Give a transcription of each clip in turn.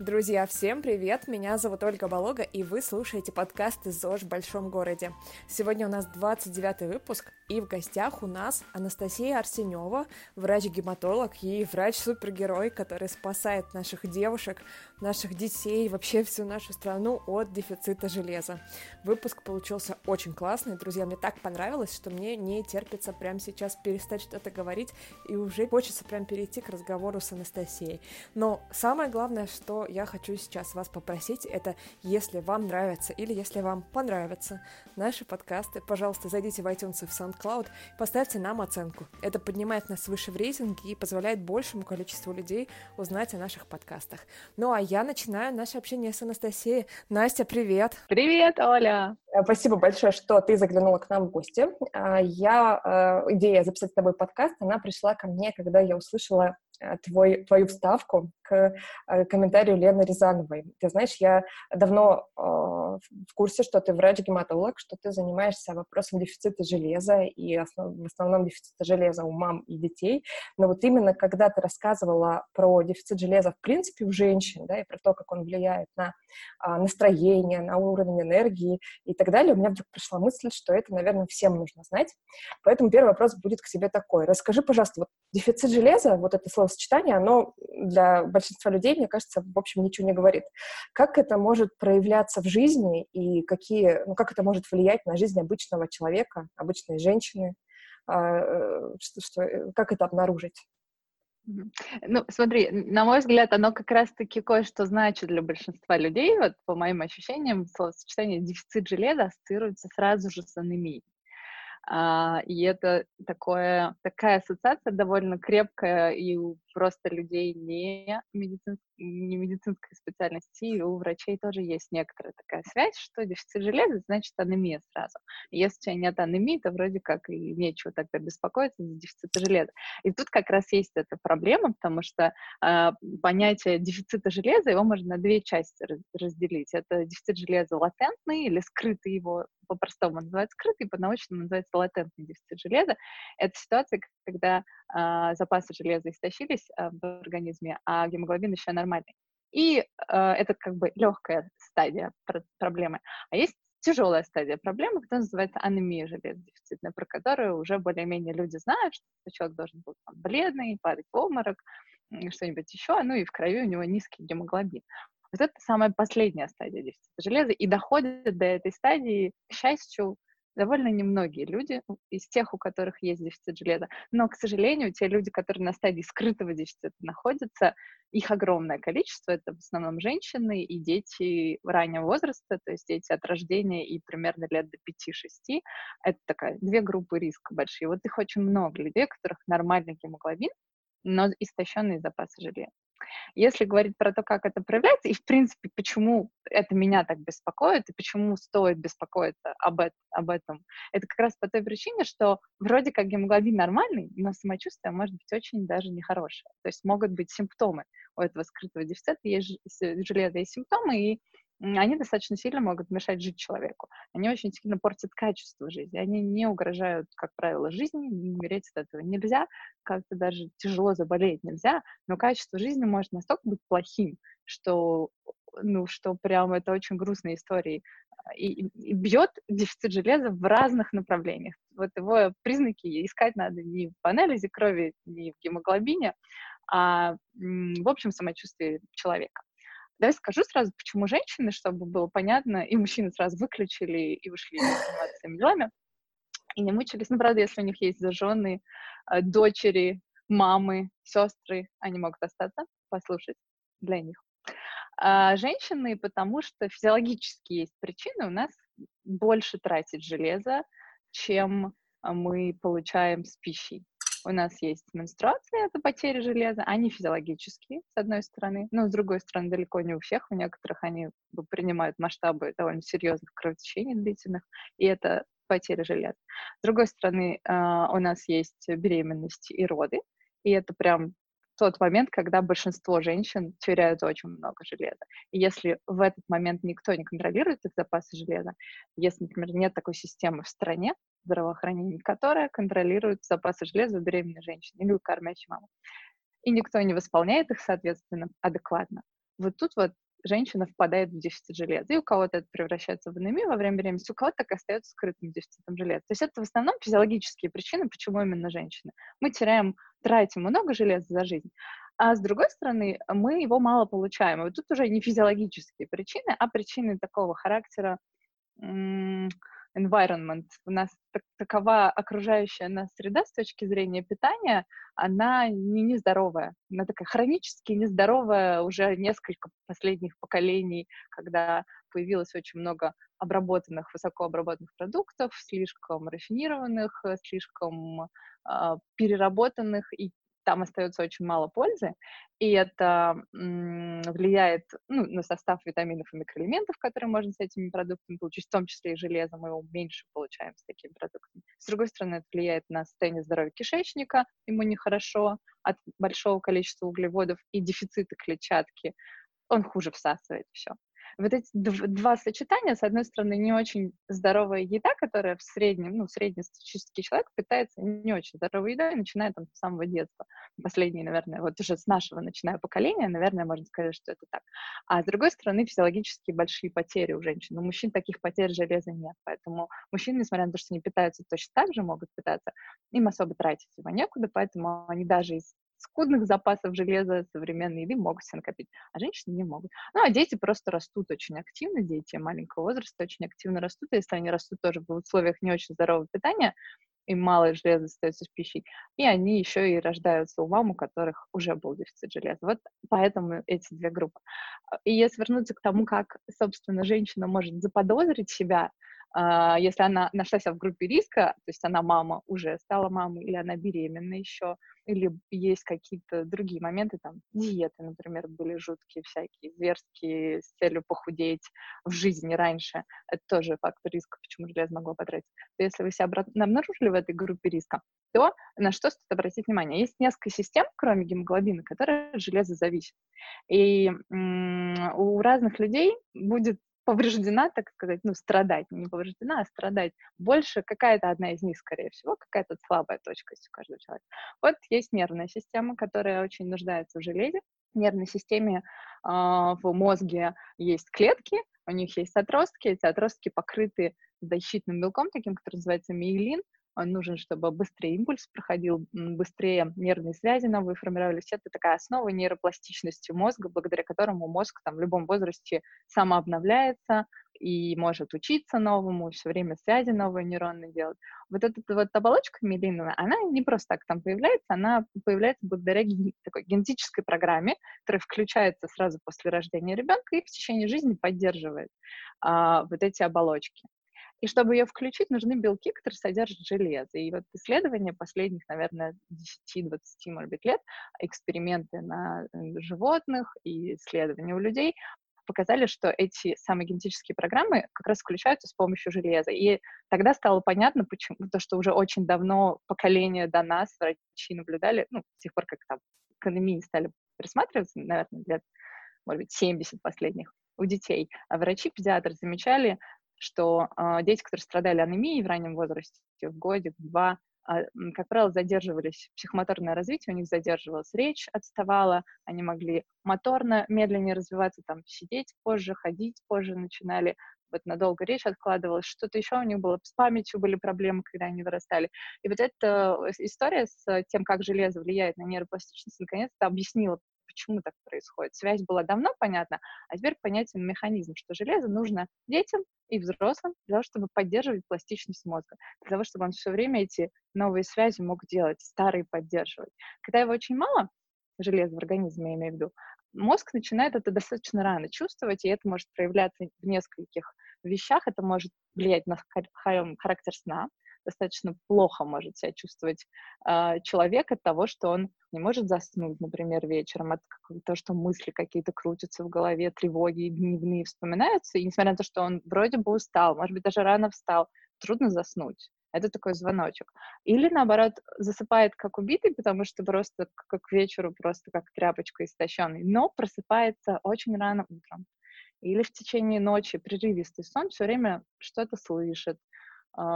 Друзья, всем привет! Меня зовут Ольга Болога, и вы слушаете подкаст ЗОЖ в большом городе. Сегодня у нас 29 выпуск, и в гостях у нас Анастасия Арсенева, врач-гематолог и врач-супергерой, который спасает наших девушек, наших детей, вообще всю нашу страну от дефицита железа. Выпуск получился очень классный, друзья, мне так понравилось, что мне не терпится прямо сейчас перестать что-то говорить, и уже хочется прям перейти к разговору с Анастасией. Но самое главное, что я хочу сейчас вас попросить, это если вам нравится или если вам понравятся наши подкасты, пожалуйста, зайдите в iTunes и в SoundCloud, поставьте нам оценку. Это поднимает нас выше в рейтинге и позволяет большему количеству людей узнать о наших подкастах. Ну а я начинаю наше общение с Анастасией. Настя, привет! Привет, Оля! Э, спасибо большое, что ты заглянула к нам в гости. А, я, э, идея записать с тобой подкаст, она пришла ко мне, когда я услышала Э, твой, твою вставку э, комментарию Лены Рязановой. Ты знаешь, я давно э, в курсе, что ты врач-гематолог, что ты занимаешься вопросом дефицита железа и основ, в основном дефицита железа у мам и детей. Но вот именно когда ты рассказывала про дефицит железа в принципе у женщин, да, и про то, как он влияет на э, настроение, на уровень энергии и так далее, у меня вдруг пришла мысль, что это, наверное, всем нужно знать. Поэтому первый вопрос будет к тебе такой. Расскажи, пожалуйста, вот дефицит железа, вот это слово словосочетание, оно для большинства людей, мне кажется, в общем, ничего не говорит. Как это может проявляться в жизни и какие, ну, как это может влиять на жизнь обычного человека, обычной женщины, а, э, что, что, э, как это обнаружить? Ну, смотри, на мой взгляд, оно как раз-таки кое-что значит для большинства людей. Вот по моим ощущениям, словосочетание дефицит железа ассоциируется сразу же с анемией. А, и это такое, такая ассоциация довольно крепкая и у просто людей не, медицинс... не медицинской специальности, и у врачей тоже есть некоторая такая связь, что дефицит железа значит анемия сразу. Если у тебя нет анемии, то вроде как и нечего тогда беспокоиться за дефицит железа. И тут как раз есть эта проблема, потому что э, понятие дефицита железа, его можно на две части разделить. Это дефицит железа латентный или скрытый его по-простому называют скрытый, по-научному называется латентный дефицит железа. Это ситуация, когда э, запасы железа истощились э, в организме, а гемоглобин еще нормальный. И э, это как бы легкая стадия пр- проблемы. А есть тяжелая стадия проблемы, которая называется анемия железодефицитная, про которую уже более-менее люди знают, что человек должен быть там, бледный, падать в обморок, что-нибудь еще, ну и в крови у него низкий гемоглобин. Вот это самая последняя стадия дефицита железа, и доходит до этой стадии, к счастью, довольно немногие люди из тех, у которых есть дефицит железа. Но, к сожалению, те люди, которые на стадии скрытого дефицита находятся, их огромное количество. Это в основном женщины и дети раннего возраста, то есть дети от рождения и примерно лет до 5-6. Это такая две группы риска большие. Вот их очень много людей, у которых нормальный гемоглобин, но истощенные запасы железа. Если говорить про то, как это проявляется, и, в принципе, почему это меня так беспокоит, и почему стоит беспокоиться об, это, об этом, это как раз по той причине, что вроде как гемоглобин нормальный, но самочувствие может быть очень даже нехорошее. То есть могут быть симптомы у этого скрытого дефицита, есть железа, есть симптомы, и они достаточно сильно могут мешать жить человеку. Они очень сильно портят качество жизни. Они не угрожают, как правило, жизни, не умереть от этого нельзя, как-то даже тяжело заболеть нельзя, но качество жизни может настолько быть плохим, что ну, что прям это очень грустная история. И, и бьет дефицит железа в разных направлениях. Вот его признаки искать надо не в анализе крови, не в гемоглобине, а в общем самочувствии человека. Давай скажу сразу, почему женщины, чтобы было понятно, и мужчины сразу выключили и ушли заниматься своими делами, и не мучились. Ну, правда, если у них есть зажженные э, дочери, мамы, сестры, они могут остаться, послушать для них. А женщины, потому что физиологически есть причины, у нас больше тратить железа, чем мы получаем с пищей. У нас есть менструация, это потеря железа, они физиологические, с одной стороны, но с другой стороны, далеко не у всех, у некоторых они принимают масштабы довольно серьезных кровотечений длительных, и это потеря железа. С другой стороны, а, у нас есть беременность и роды, и это прям тот момент, когда большинство женщин теряют очень много железа. И если в этот момент никто не контролирует их запасы железа, если, например, нет такой системы в стране здравоохранения, которая контролирует запасы железа у беременной женщины или у кормящей мамы, и никто не восполняет их, соответственно, адекватно, вот тут вот женщина впадает в дефицит железа. И у кого-то это превращается в анемию во время беременности, у кого-то так остается скрытым дефицитом железа. То есть это в основном физиологические причины, почему именно женщины. Мы теряем, тратим много железа за жизнь, а с другой стороны, мы его мало получаем. И вот тут уже не физиологические причины, а причины такого характера, environment, у нас так, такова окружающая нас среда с точки зрения питания, она не нездоровая, она такая хронически нездоровая уже несколько последних поколений, когда появилось очень много обработанных, высокообработанных продуктов, слишком рафинированных, слишком э, переработанных. И там остается очень мало пользы, и это влияет ну, на состав витаминов и микроэлементов, которые можно с этими продуктами получить, в том числе и железо, мы его меньше получаем с такими продуктами. С другой стороны, это влияет на состояние здоровья кишечника, ему нехорошо от большого количества углеводов и дефицита клетчатки, он хуже всасывает все вот эти два сочетания, с одной стороны, не очень здоровая еда, которая в среднем, ну, среднестатистический человек питается не очень здоровой едой, начиная там с самого детства. Последние, наверное, вот уже с нашего начиная поколения, наверное, можно сказать, что это так. А с другой стороны, физиологически большие потери у женщин. У мужчин таких потерь железа нет, поэтому мужчины, несмотря на то, что они питаются точно так же, могут питаться, им особо тратить его некуда, поэтому они даже из скудных запасов железа современной еды могут себе накопить, а женщины не могут. Ну, а дети просто растут очень активно, дети маленького возраста очень активно растут, и если они растут тоже в условиях не очень здорового питания, им мало железа остается с пищей, и они еще и рождаются у мам, у которых уже был дефицит железа. Вот поэтому эти две группы. И если вернуться к тому, как, собственно, женщина может заподозрить себя а, если она нашла себя в группе риска, то есть она мама, уже стала мамой, или она беременна еще, или есть какие-то другие моменты, там, диеты, например, были жуткие всякие, зверские, с целью похудеть в жизни раньше, это тоже фактор риска, почему железо могло потратить. То если вы себя обнаружили в этой группе риска, то на что стоит обратить внимание? Есть несколько систем, кроме гемоглобина, которые от железа зависят. И у разных людей будет повреждена, так сказать, ну, страдать, не повреждена, а страдать больше, какая-то одна из них, скорее всего, какая-то слабая точка у каждого человека. Вот есть нервная система, которая очень нуждается в железе. В нервной системе э, в мозге есть клетки, у них есть отростки, эти отростки покрыты защитным белком, таким, который называется миелин, он нужен, чтобы быстрее импульс проходил, быстрее нервные связи новые формировались. Это такая основа нейропластичности мозга, благодаря которому мозг там, в любом возрасте самообновляется и может учиться новому, все время связи новые нейронные делать. Вот эта вот оболочка миелиновая, она не просто так там появляется, она появляется благодаря такой генетической программе, которая включается сразу после рождения ребенка и в течение жизни поддерживает а, вот эти оболочки. И чтобы ее включить, нужны белки, которые содержат железо. И вот исследования последних, наверное, 10-20, может быть, лет, эксперименты на животных и исследования у людей показали, что эти самые генетические программы как раз включаются с помощью железа. И тогда стало понятно, почему, то, что уже очень давно поколение до нас врачи наблюдали, ну, с тех пор, как там к стали присматриваться, наверное, лет, может быть, 70 последних у детей, а врачи-педиатры замечали что э, дети, которые страдали анемией в раннем возрасте, в годик, два, э, как правило, задерживались, психомоторное развитие у них задерживалось, речь отставала, они могли моторно медленнее развиваться, там, сидеть позже, ходить позже начинали, вот надолго речь откладывалась, что-то еще у них было, с памятью были проблемы, когда они вырастали. И вот эта история с тем, как железо влияет на нейропластичность, наконец-то объяснила, почему так происходит. Связь была давно понятна, а теперь понятен механизм, что железо нужно детям и взрослым для того, чтобы поддерживать пластичность мозга, для того, чтобы он все время эти новые связи мог делать, старые поддерживать. Когда его очень мало, железа в организме, я имею в виду, мозг начинает это достаточно рано чувствовать, и это может проявляться в нескольких вещах. Это может влиять на характер сна, достаточно плохо может себя чувствовать э, человек от того, что он не может заснуть, например, вечером, от того, что мысли какие-то крутятся в голове, тревоги дневные вспоминаются, и несмотря на то, что он вроде бы устал, может быть, даже рано встал, трудно заснуть. Это такой звоночек. Или, наоборот, засыпает как убитый, потому что просто как к вечеру, просто как тряпочка истощенный, но просыпается очень рано утром. Или в течение ночи прерывистый сон все время что-то слышит,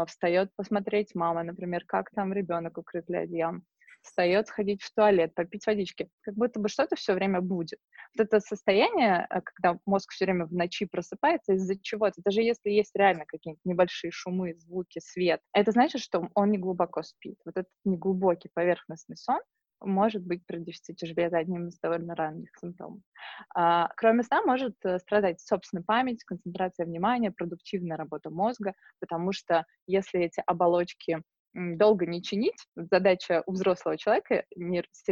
встает посмотреть мама, например, как там ребенок укрыт для одеялом. встает сходить в туалет, попить водички, как будто бы что-то все время будет. Вот это состояние, э, когда мозг все время в ночи просыпается из-за чего-то, даже если есть реально какие-нибудь небольшие шумы, звуки, свет, это значит, что он не глубоко спит. Вот этот неглубокий поверхностный сон, может быть при дефиците железа одним из довольно ранних симптомов. А, кроме сна может э, страдать, собственно, память, концентрация внимания, продуктивная работа мозга, потому что если эти оболочки долго не чинить. Задача у взрослого человека,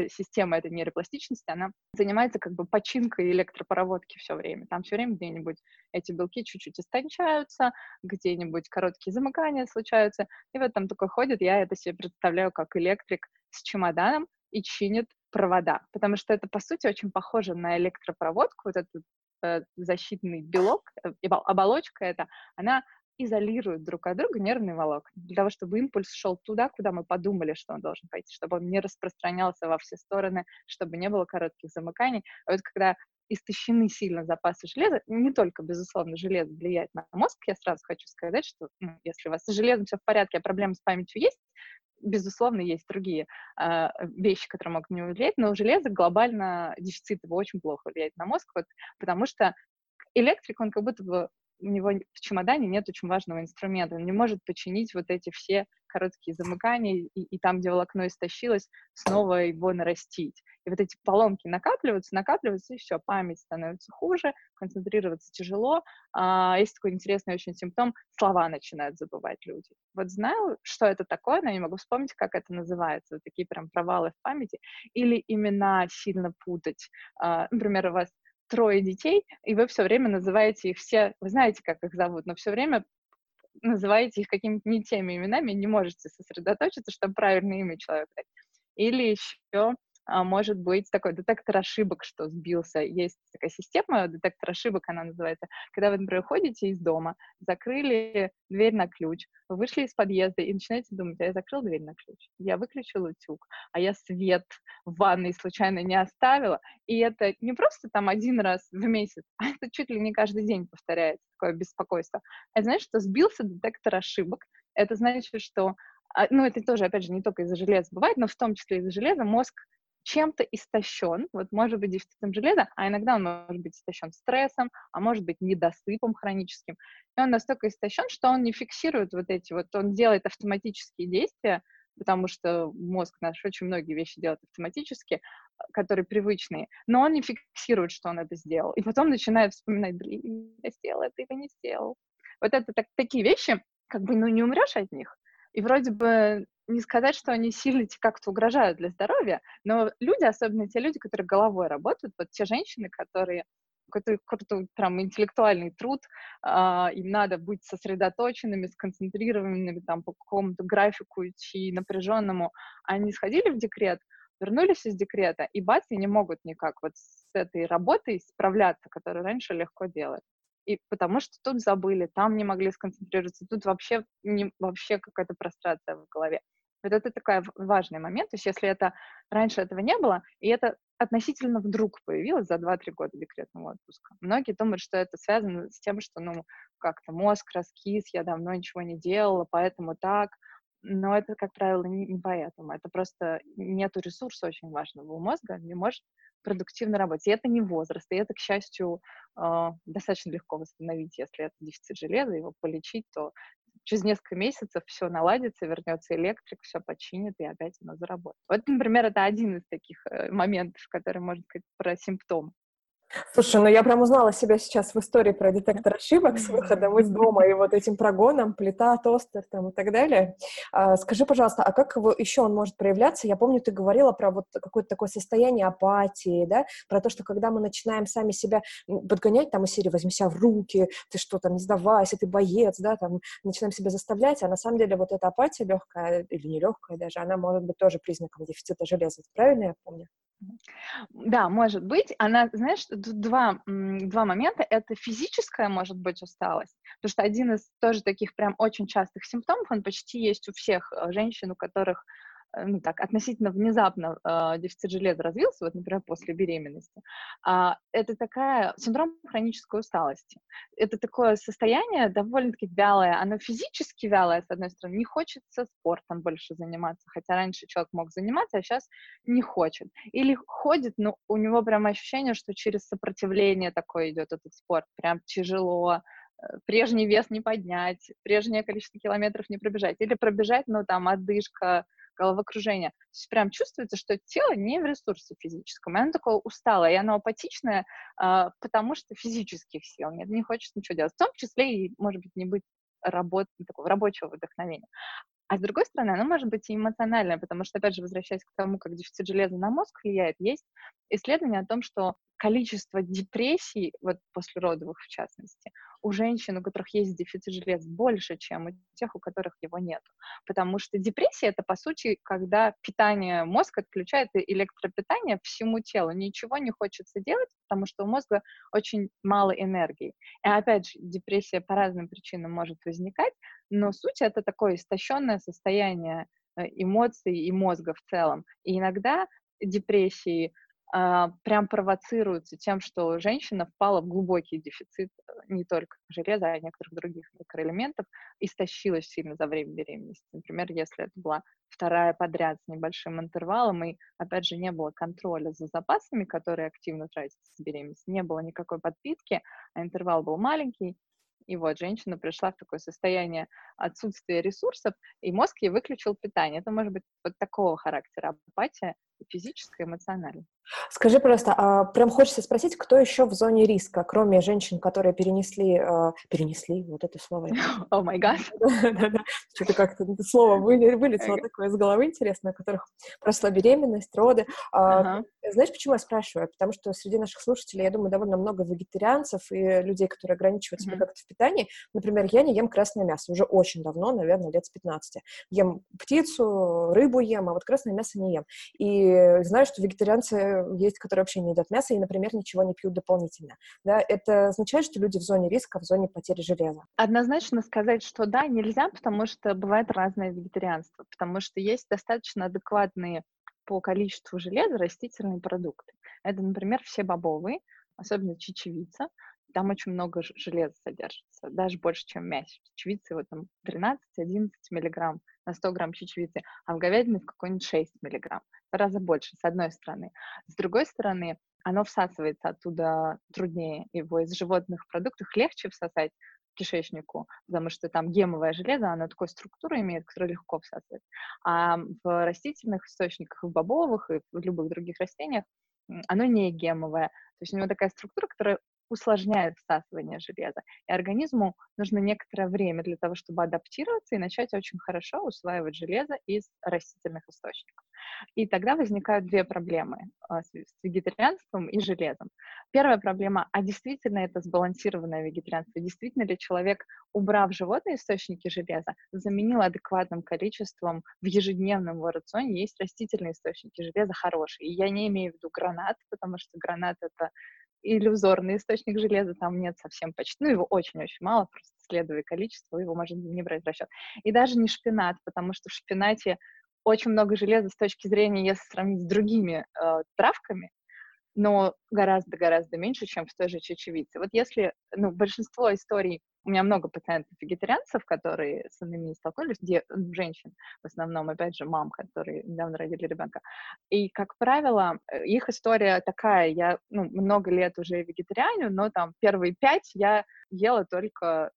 система этой нейропластичности, она занимается как бы починкой электропроводки все время. Там все время где-нибудь эти белки чуть-чуть истончаются, где-нибудь короткие замыкания случаются. И вот там такой ходит, я это себе представляю как электрик с чемоданом, и чинит провода, потому что это, по сути, очень похоже на электропроводку, вот этот э, защитный белок, э, оболочка эта, она изолирует друг от друга нервные волокна, для того, чтобы импульс шел туда, куда мы подумали, что он должен пойти, чтобы он не распространялся во все стороны, чтобы не было коротких замыканий. А вот когда истощены сильно запасы железа, не только, безусловно, железо влияет на мозг, я сразу хочу сказать, что ну, если у вас с железом все в порядке, а проблемы с памятью есть, безусловно, есть другие э, вещи, которые могут не влиять, но у железа глобально дефицит его очень плохо влияет на мозг, вот, потому что электрик, он как будто бы у него в чемодане нет очень важного инструмента, он не может починить вот эти все короткие замыкания, и, и там, где волокно истощилось, снова его нарастить. И вот эти поломки накапливаются, накапливаются, и все, память становится хуже, концентрироваться тяжело. А, есть такой интересный очень симптом, слова начинают забывать люди. Вот знаю, что это такое, но не могу вспомнить, как это называется, вот такие прям провалы в памяти, или имена сильно путать. А, например, у вас трое детей, и вы все время называете их все, вы знаете, как их зовут, но все время называете их какими-то не теми именами, не можете сосредоточиться, чтобы правильное имя человека дать. Или еще может быть такой детектор ошибок, что сбился. Есть такая система, детектор ошибок она называется, когда вы, например, ходите из дома, закрыли дверь на ключ, вы вышли из подъезда и начинаете думать, а я закрыл дверь на ключ, я выключил утюг, а я свет в ванной случайно не оставила. И это не просто там один раз в месяц, а это чуть ли не каждый день повторяется, такое беспокойство. Это значит, что сбился детектор ошибок, это значит, что а, ну, это тоже, опять же, не только из-за железа бывает, но в том числе из-за железа мозг чем-то истощен, вот может быть дефицитом железа, а иногда он может быть истощен стрессом, а может быть недосыпом хроническим. И он настолько истощен, что он не фиксирует вот эти вот, он делает автоматические действия, потому что мозг наш очень многие вещи делает автоматически, которые привычные, но он не фиксирует, что он это сделал. И потом начинает вспоминать, блин, я сделал это или не сделал. Вот это так, такие вещи, как бы, ну, не умрешь от них. И вроде бы не сказать, что они сильно как-то угрожают для здоровья, но люди, особенно те люди, которые головой работают, вот те женщины, которые какой-то крутой, прям интеллектуальный труд, а, им надо быть сосредоточенными, сконцентрированными там по какому-то графику идти напряженному. Они сходили в декрет, вернулись из декрета, и бац, и не могут никак вот с этой работой справляться, которую раньше легко делать и потому что тут забыли, там не могли сконцентрироваться, тут вообще, не, вообще какая-то прострация в голове. Вот это такой важный момент. То есть если это раньше этого не было, и это относительно вдруг появилось за 2-3 года декретного отпуска. Многие думают, что это связано с тем, что, ну, как-то мозг раскис, я давно ничего не делала, поэтому так. Но это, как правило, не, не поэтому. Это просто нету ресурса очень важного у мозга, не может продуктивно работать. И это не возраст, и это, к счастью, э, достаточно легко восстановить, если это дефицит железа, его полечить, то через несколько месяцев все наладится, вернется электрик, все починит, и опять оно заработает. Вот, например, это один из таких э, моментов, который можно сказать про симптом. Слушай, ну я прям узнала себя сейчас в истории про детектор ошибок с выходом из дома и вот этим прогоном, плита, тостер там и так далее. А, скажи, пожалуйста, а как его еще он может проявляться? Я помню, ты говорила про вот какое-то такое состояние апатии, да, про то, что когда мы начинаем сами себя подгонять, там, из серии «возьми себя в руки», ты что там, не сдавайся, ты боец, да, там, начинаем себя заставлять, а на самом деле вот эта апатия легкая или нелегкая даже, она может быть тоже признаком дефицита железа. Правильно я помню? Да, может быть. Она, знаешь, тут два, два момента. Это физическая, может быть, усталость. Потому что один из тоже таких прям очень частых симптомов, он почти есть у всех э, женщин, у которых ну, так, относительно внезапно э, дефицит железа развился, вот, например, после беременности, э, это такая синдром хронической усталости. Это такое состояние довольно-таки вялое, оно физически вялое, с одной стороны, не хочется спортом больше заниматься, хотя раньше человек мог заниматься, а сейчас не хочет. Или ходит, но у него прям ощущение, что через сопротивление такое идет этот спорт, прям тяжело, э, прежний вес не поднять, прежнее количество километров не пробежать, или пробежать, но там отдышка, головокружение. То есть прям чувствуется, что тело не в ресурсе физическом, и оно такое усталое, и оно апатичное, э, потому что физических сил нет, не хочет ничего делать. В том числе и, может быть, не быть работ, такого рабочего вдохновения. А с другой стороны, оно может быть и эмоциональное, потому что, опять же, возвращаясь к тому, как дефицит железа на мозг влияет, есть исследование о том, что количество депрессий, вот после родовых в частности, у женщин, у которых есть дефицит железа, больше, чем у тех, у которых его нет. Потому что депрессия — это, по сути, когда питание, мозг отключает электропитание всему телу. Ничего не хочется делать, потому что у мозга очень мало энергии. И опять же, депрессия по разным причинам может возникать, но суть — это такое истощенное состояние э, эмоций и мозга в целом. И иногда депрессии прям провоцируются тем, что женщина впала в глубокий дефицит э, не только железа, а некоторых других микроэлементов, истощилась сильно за время беременности. Например, если это была вторая подряд с небольшим интервалом, и, опять же, не было контроля за запасами, которые активно тратятся с беременности, не было никакой подпитки, а интервал был маленький, и вот женщина пришла в такое состояние отсутствия ресурсов, и мозг ей выключил питание. Это может быть вот такого характера апатия, физическая, эмоциональная. Скажи, пожалуйста, а прям хочется спросить, кто еще в зоне риска, кроме женщин, которые перенесли, э, перенесли, вот это слово. О май гад. Что-то как-то слово вылетело такое из головы интересное, у которых прошла беременность, роды. А, знаешь, почему я спрашиваю? Потому что среди наших слушателей, я думаю, довольно много вегетарианцев и людей, которые ограничивают себя как-то в питании. Например, я не ем красное мясо уже очень давно, наверное, лет с 15. Ем птицу, рыбу ем, а вот красное мясо не ем. И знаю, что вегетарианцы есть, которые вообще не едят мясо и, например, ничего не пьют дополнительно. Да, это означает, что люди в зоне риска, в зоне потери железа. Однозначно сказать, что да, нельзя, потому что бывает разное вегетарианство, потому что есть достаточно адекватные по количеству железа растительные продукты. Это, например, все бобовые, особенно чечевица, там очень много железа содержится, даже больше, чем в мясе. Чечевицы вот там 13-11 миллиграмм на 100 грамм чечевицы, а в говядине в какой-нибудь 6 миллиграмм в раза больше, с одной стороны. С другой стороны, оно всасывается оттуда труднее, его из животных продуктов легче всосать кишечнику, потому что там гемовое железо, оно такой структуру имеет, которая легко всасывает. А в растительных источниках, в бобовых и в любых других растениях оно не гемовое. То есть у него такая структура, которая усложняет всасывание железа. И организму нужно некоторое время для того, чтобы адаптироваться и начать очень хорошо усваивать железо из растительных источников. И тогда возникают две проблемы а, с вегетарианством и железом. Первая проблема, а действительно это сбалансированное вегетарианство? Действительно ли человек, убрав животные источники железа, заменил адекватным количеством в ежедневном его рационе есть растительные источники железа хорошие? И я не имею в виду гранат, потому что гранат — это иллюзорный источник железа, там нет совсем почти, ну, его очень-очень мало, просто следуя количеству, его можно не брать в расчет. И даже не шпинат, потому что в шпинате очень много железа с точки зрения, если сравнить с другими э, травками, но гораздо-гораздо меньше, чем в той же чечевице. Вот если, ну, большинство историй, у меня много пациентов-вегетарианцев, которые с анемией столкнулись, где женщин, в основном, опять же, мам, которые недавно родили ребенка. И, как правило, э, их история такая, я, ну, много лет уже вегетарианю, но там первые пять я ела только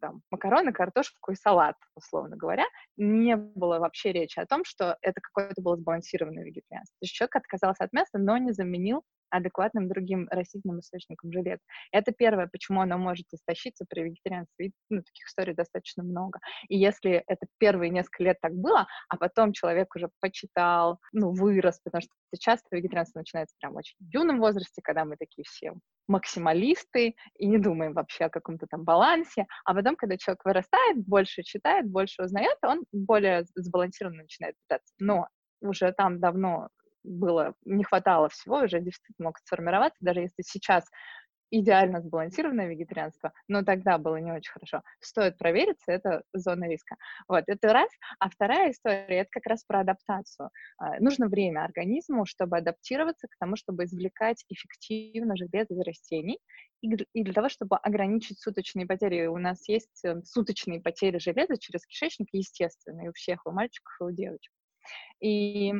там, макароны, картошку и салат, условно говоря, не было вообще речи о том, что это какое-то было сбалансированное вегетарианство. То есть человек отказался от мяса, но не заменил адекватным другим растительным источником железа. Это первое, почему оно может истощиться при вегетарианстве. И, ну, таких историй достаточно много. И если это первые несколько лет так было, а потом человек уже почитал, ну, вырос, потому что часто вегетарианство начинается прям очень в юном возрасте, когда мы такие все максималисты и не думаем вообще о каком-то там балансе, а потом, когда человек вырастает, больше читает, больше узнает, он более сбалансированно начинает питаться. Но уже там давно было, не хватало всего, уже дефицит мог сформироваться, даже если сейчас идеально сбалансированное вегетарианство, но тогда было не очень хорошо. Стоит провериться, это зона риска. Вот, это раз. А вторая история, это как раз про адаптацию. А, нужно время организму, чтобы адаптироваться к тому, чтобы извлекать эффективно железо из растений, и для того, чтобы ограничить суточные потери. У нас есть э, суточные потери железа через кишечник, естественные у всех, у мальчиков и у девочек. И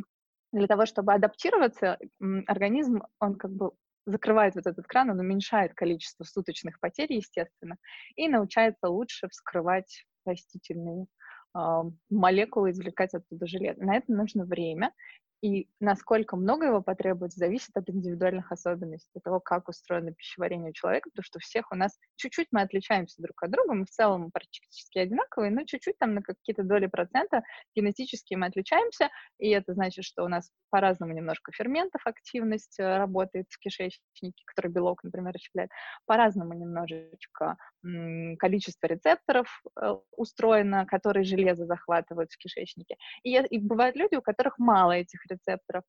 для того, чтобы адаптироваться, организм, он как бы закрывает вот этот кран, он уменьшает количество суточных потерь, естественно, и научается лучше вскрывать растительные э, молекулы, извлекать оттуда железо. На это нужно время, и насколько много его потребуется, зависит от индивидуальных особенностей, от того, как устроено пищеварение у человека, потому что у всех у нас чуть-чуть мы отличаемся друг от друга, мы в целом практически одинаковые, но чуть-чуть там на какие-то доли процента генетически мы отличаемся, и это значит, что у нас по-разному немножко ферментов активность э, работает в кишечнике, который белок, например, расщепляет, по-разному немножечко количество рецепторов э, устроено, которые железо захватывают в кишечнике. И, и бывают люди, у которых мало этих рецепторов,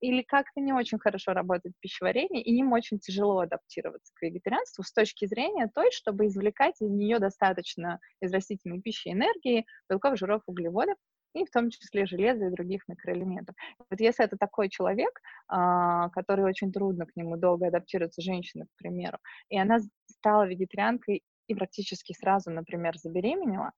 или как-то не очень хорошо работает пищеварение, и им очень тяжело адаптироваться к вегетарианству с точки зрения той, чтобы извлекать из нее достаточно из растительной пищи энергии, белков, жиров, углеводов, и в том числе железа и других микроэлементов. Вот если это такой человек, а, который очень трудно к нему долго адаптируется, женщина, к примеру, и она стала вегетарианкой и практически сразу, например, забеременела,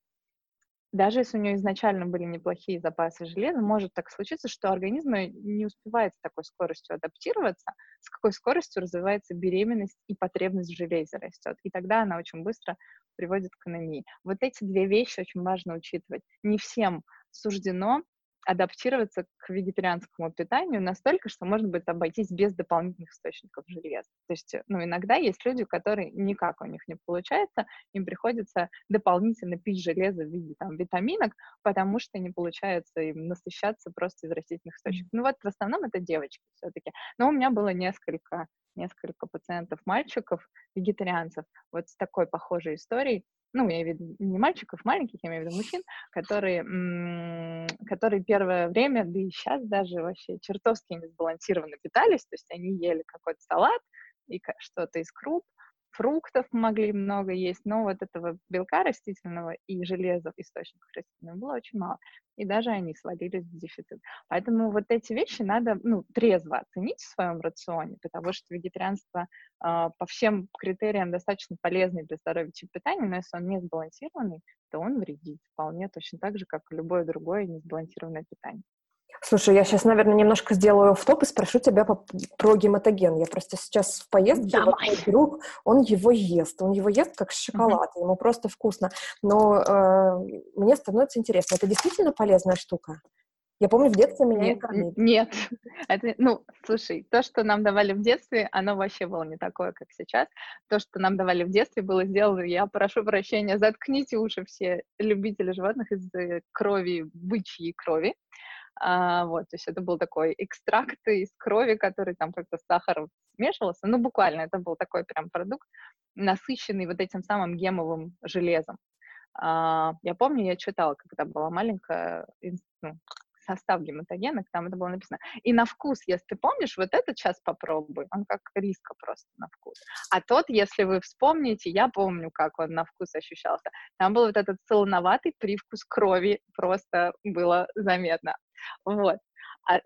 даже если у нее изначально были неплохие запасы железа, может так случиться, что организм не успевает с такой скоростью адаптироваться, с какой скоростью развивается беременность и потребность в железе растет. И тогда она очень быстро приводит к анемии. Вот эти две вещи очень важно учитывать. Не всем суждено адаптироваться к вегетарианскому питанию настолько, что можно будет обойтись без дополнительных источников железа. То есть, ну, иногда есть люди, которые никак у них не получается, им приходится дополнительно пить железо в виде там витаминок, потому что не получается им насыщаться просто из растительных источников. Ну вот в основном это девочки все-таки. Но у меня было несколько несколько пациентов мальчиков, вегетарианцев, вот с такой похожей историей, ну, я имею в виду не мальчиков, маленьких, я имею в виду мужчин, которые, которые первое время, да и сейчас даже вообще чертовски несбалансированно питались, то есть они ели какой-то салат и что-то из круп, фруктов могли много есть, но вот этого белка растительного и железа источников растительного было очень мало. И даже они свалились в дефицит. Поэтому вот эти вещи надо ну, трезво оценить в своем рационе, потому что вегетарианство э, по всем критериям достаточно полезный для здоровья тип питания, но если он не сбалансированный, то он вредит вполне точно так же, как и любое другое несбалансированное питание. Слушай, я сейчас, наверное, немножко сделаю в топ и спрошу тебя по, про гематоген. Я просто сейчас в поездке, вот мой друг, он его ест. Он его ест как шоколад, mm-hmm. ему просто вкусно. Но э, мне становится интересно, это действительно полезная штука? Я помню, в детстве меня нет, кормили. Нет. Это, ну, слушай, то, что нам давали в детстве, оно вообще было не такое, как сейчас. То, что нам давали в детстве, было сделано, я прошу прощения, заткните уши все любители животных из э, крови, бычьей крови. А, вот, то есть это был такой экстракт из крови, который там как-то с сахаром смешивался. Ну, буквально, это был такой прям продукт, насыщенный вот этим самым гемовым железом. А, я помню, я читала, когда была маленькая, ну, состав гематогенок, там это было написано. И на вкус, если ты помнишь, вот этот сейчас попробуй, он как риска просто на вкус. А тот, если вы вспомните, я помню, как он на вкус ощущался. Там был вот этот солоноватый привкус крови, просто было заметно. Вот. А э,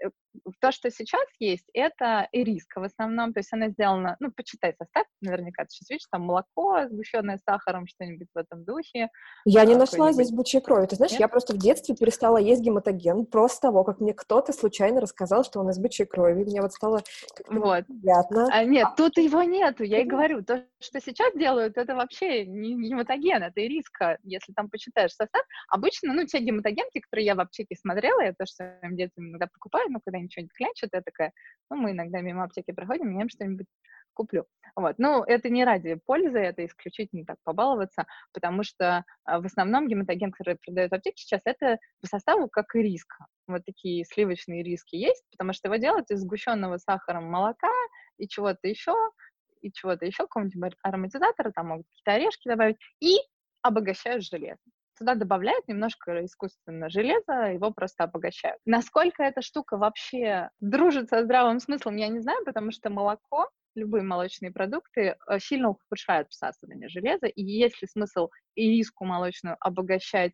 то, что сейчас есть, это ириска в основном, то есть она сделана, ну, почитай состав, наверняка ты сейчас видишь, там молоко, сгущенное сахаром, что-нибудь в этом духе. Я не нашла здесь бычьей крови, ты знаешь, Нет? я просто в детстве перестала есть гематоген просто того, как мне кто-то случайно рассказал, что он из бычьей крови, мне вот стало вот. приятно. А, нет, тут его нету, я и говорю, то, что сейчас делают, это вообще не гематоген, это ириска, если там почитаешь состав. Обычно, ну, те гематогенки, которые я в аптеке смотрела, я тоже своим детям иногда покупаю, ну, когда что-нибудь клянчат, я такая, ну, мы иногда мимо аптеки проходим, я им что-нибудь куплю. Вот. Ну, это не ради пользы, это исключительно так побаловаться, потому что а, в основном гематоген, который продают в аптеке сейчас, это по составу как и риска. Вот такие сливочные риски есть, потому что его делают из сгущенного сахаром молока и чего-то еще, и чего-то еще, какого-нибудь ароматизатора, там могут какие-то орешки добавить, и обогащают железом. Туда добавляют немножко искусственно железа, его просто обогащают. Насколько эта штука вообще дружит со здравым смыслом, я не знаю, потому что молоко любые молочные продукты э, сильно ухудшают всасывание железа, и есть ли смысл ириску молочную обогащать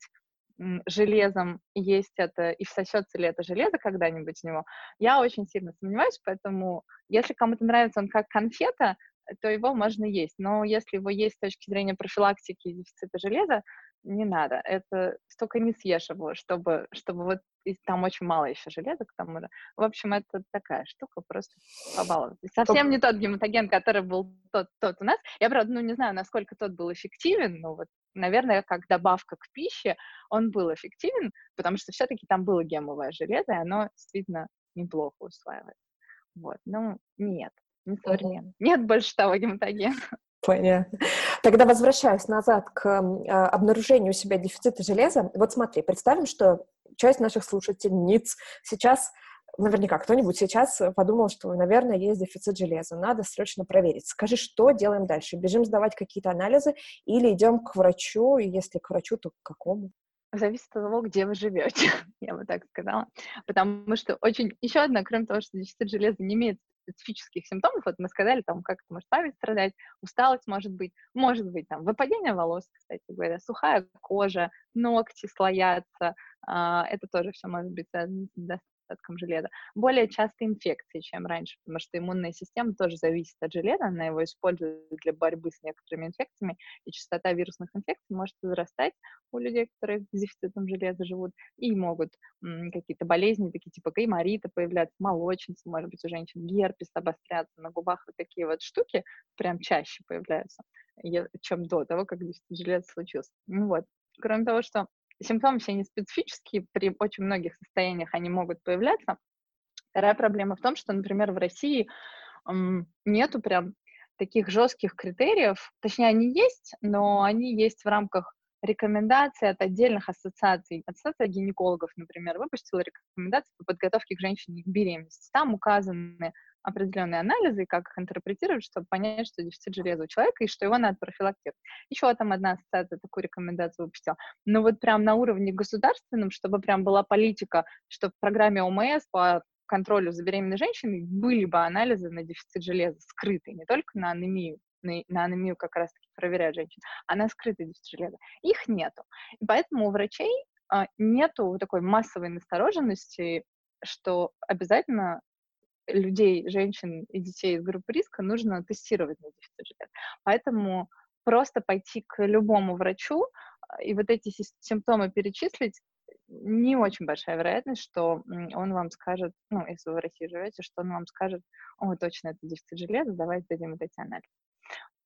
железом, есть это, и всосется ли это железо когда-нибудь в него, я очень сильно сомневаюсь, поэтому если кому-то нравится он как конфета, то его можно есть. Но если его есть с точки зрения профилактики дефицита железа, не надо. Это столько не съешь его, чтобы, чтобы вот и там очень мало еще железа к тому же. В общем, это такая штука, просто побаловать. Совсем не тот гематоген, который был тот, тот у нас. Я, правда, ну, не знаю, насколько тот был эффективен, но вот, наверное, как добавка к пище он был эффективен, потому что все-таки там было гемовое железо, и оно действительно неплохо усваивается. Вот, ну, нет, не современно. Нет больше того гематогена. Понятно. Тогда возвращаясь назад к э, обнаружению у себя дефицита железа. Вот смотри, представим, что часть наших слушательниц сейчас, наверняка кто-нибудь сейчас подумал, что, наверное, есть дефицит железа, надо срочно проверить. Скажи, что делаем дальше? Бежим сдавать какие-то анализы или идем к врачу, и если к врачу, то к какому? Зависит от того, где вы живете, я бы так сказала. Потому что очень... Еще одна, кроме того, что дефицит железа не имеет специфических симптомов, вот мы сказали, там, как это может память страдать, усталость может быть, может быть, там, выпадение волос, кстати говоря, сухая кожа, ногти слоятся, а, это тоже все может быть связано с недостатком железа. Более часто инфекции, чем раньше, потому что иммунная система тоже зависит от железа, она его использует для борьбы с некоторыми инфекциями, и частота вирусных инфекций может возрастать у людей, которые с дефицитом железа живут, и могут какие-то болезни, такие типа гайморита появляться, молочница, может быть, у женщин герпес обостряться, на губах вот такие вот штуки прям чаще появляются, чем до того, как дефицит железа случился. Ну вот. Кроме того, что Симптомы все не специфические, при очень многих состояниях они могут появляться. Вторая проблема в том, что, например, в России нету прям таких жестких критериев, точнее, они есть, но они есть в рамках рекомендаций от отдельных ассоциаций. Ассоциация гинекологов, например, выпустила рекомендации по подготовке к женщине к беременности. Там указаны определенные анализы, как их интерпретировать, чтобы понять, что дефицит железа у человека и что его надо профилактировать. Еще там одна ассоциация такую рекомендацию выпустила. Но вот прям на уровне государственном, чтобы прям была политика, что в программе ОМС по контролю за беременной женщиной были бы анализы на дефицит железа скрытые, не только на анемию, на, на анемию как раз-таки проверяют женщин, а на скрытый дефицит железа. Их нету. И поэтому у врачей а, нету такой массовой настороженности, что обязательно людей, женщин и детей из группы риска нужно тестировать на дефицит железа. Поэтому просто пойти к любому врачу а, и вот эти симптомы перечислить, не очень большая вероятность, что он вам скажет, ну, если вы в России живете, что он вам скажет, о, точно, это дефицит железа, давайте дадим вот эти анализы.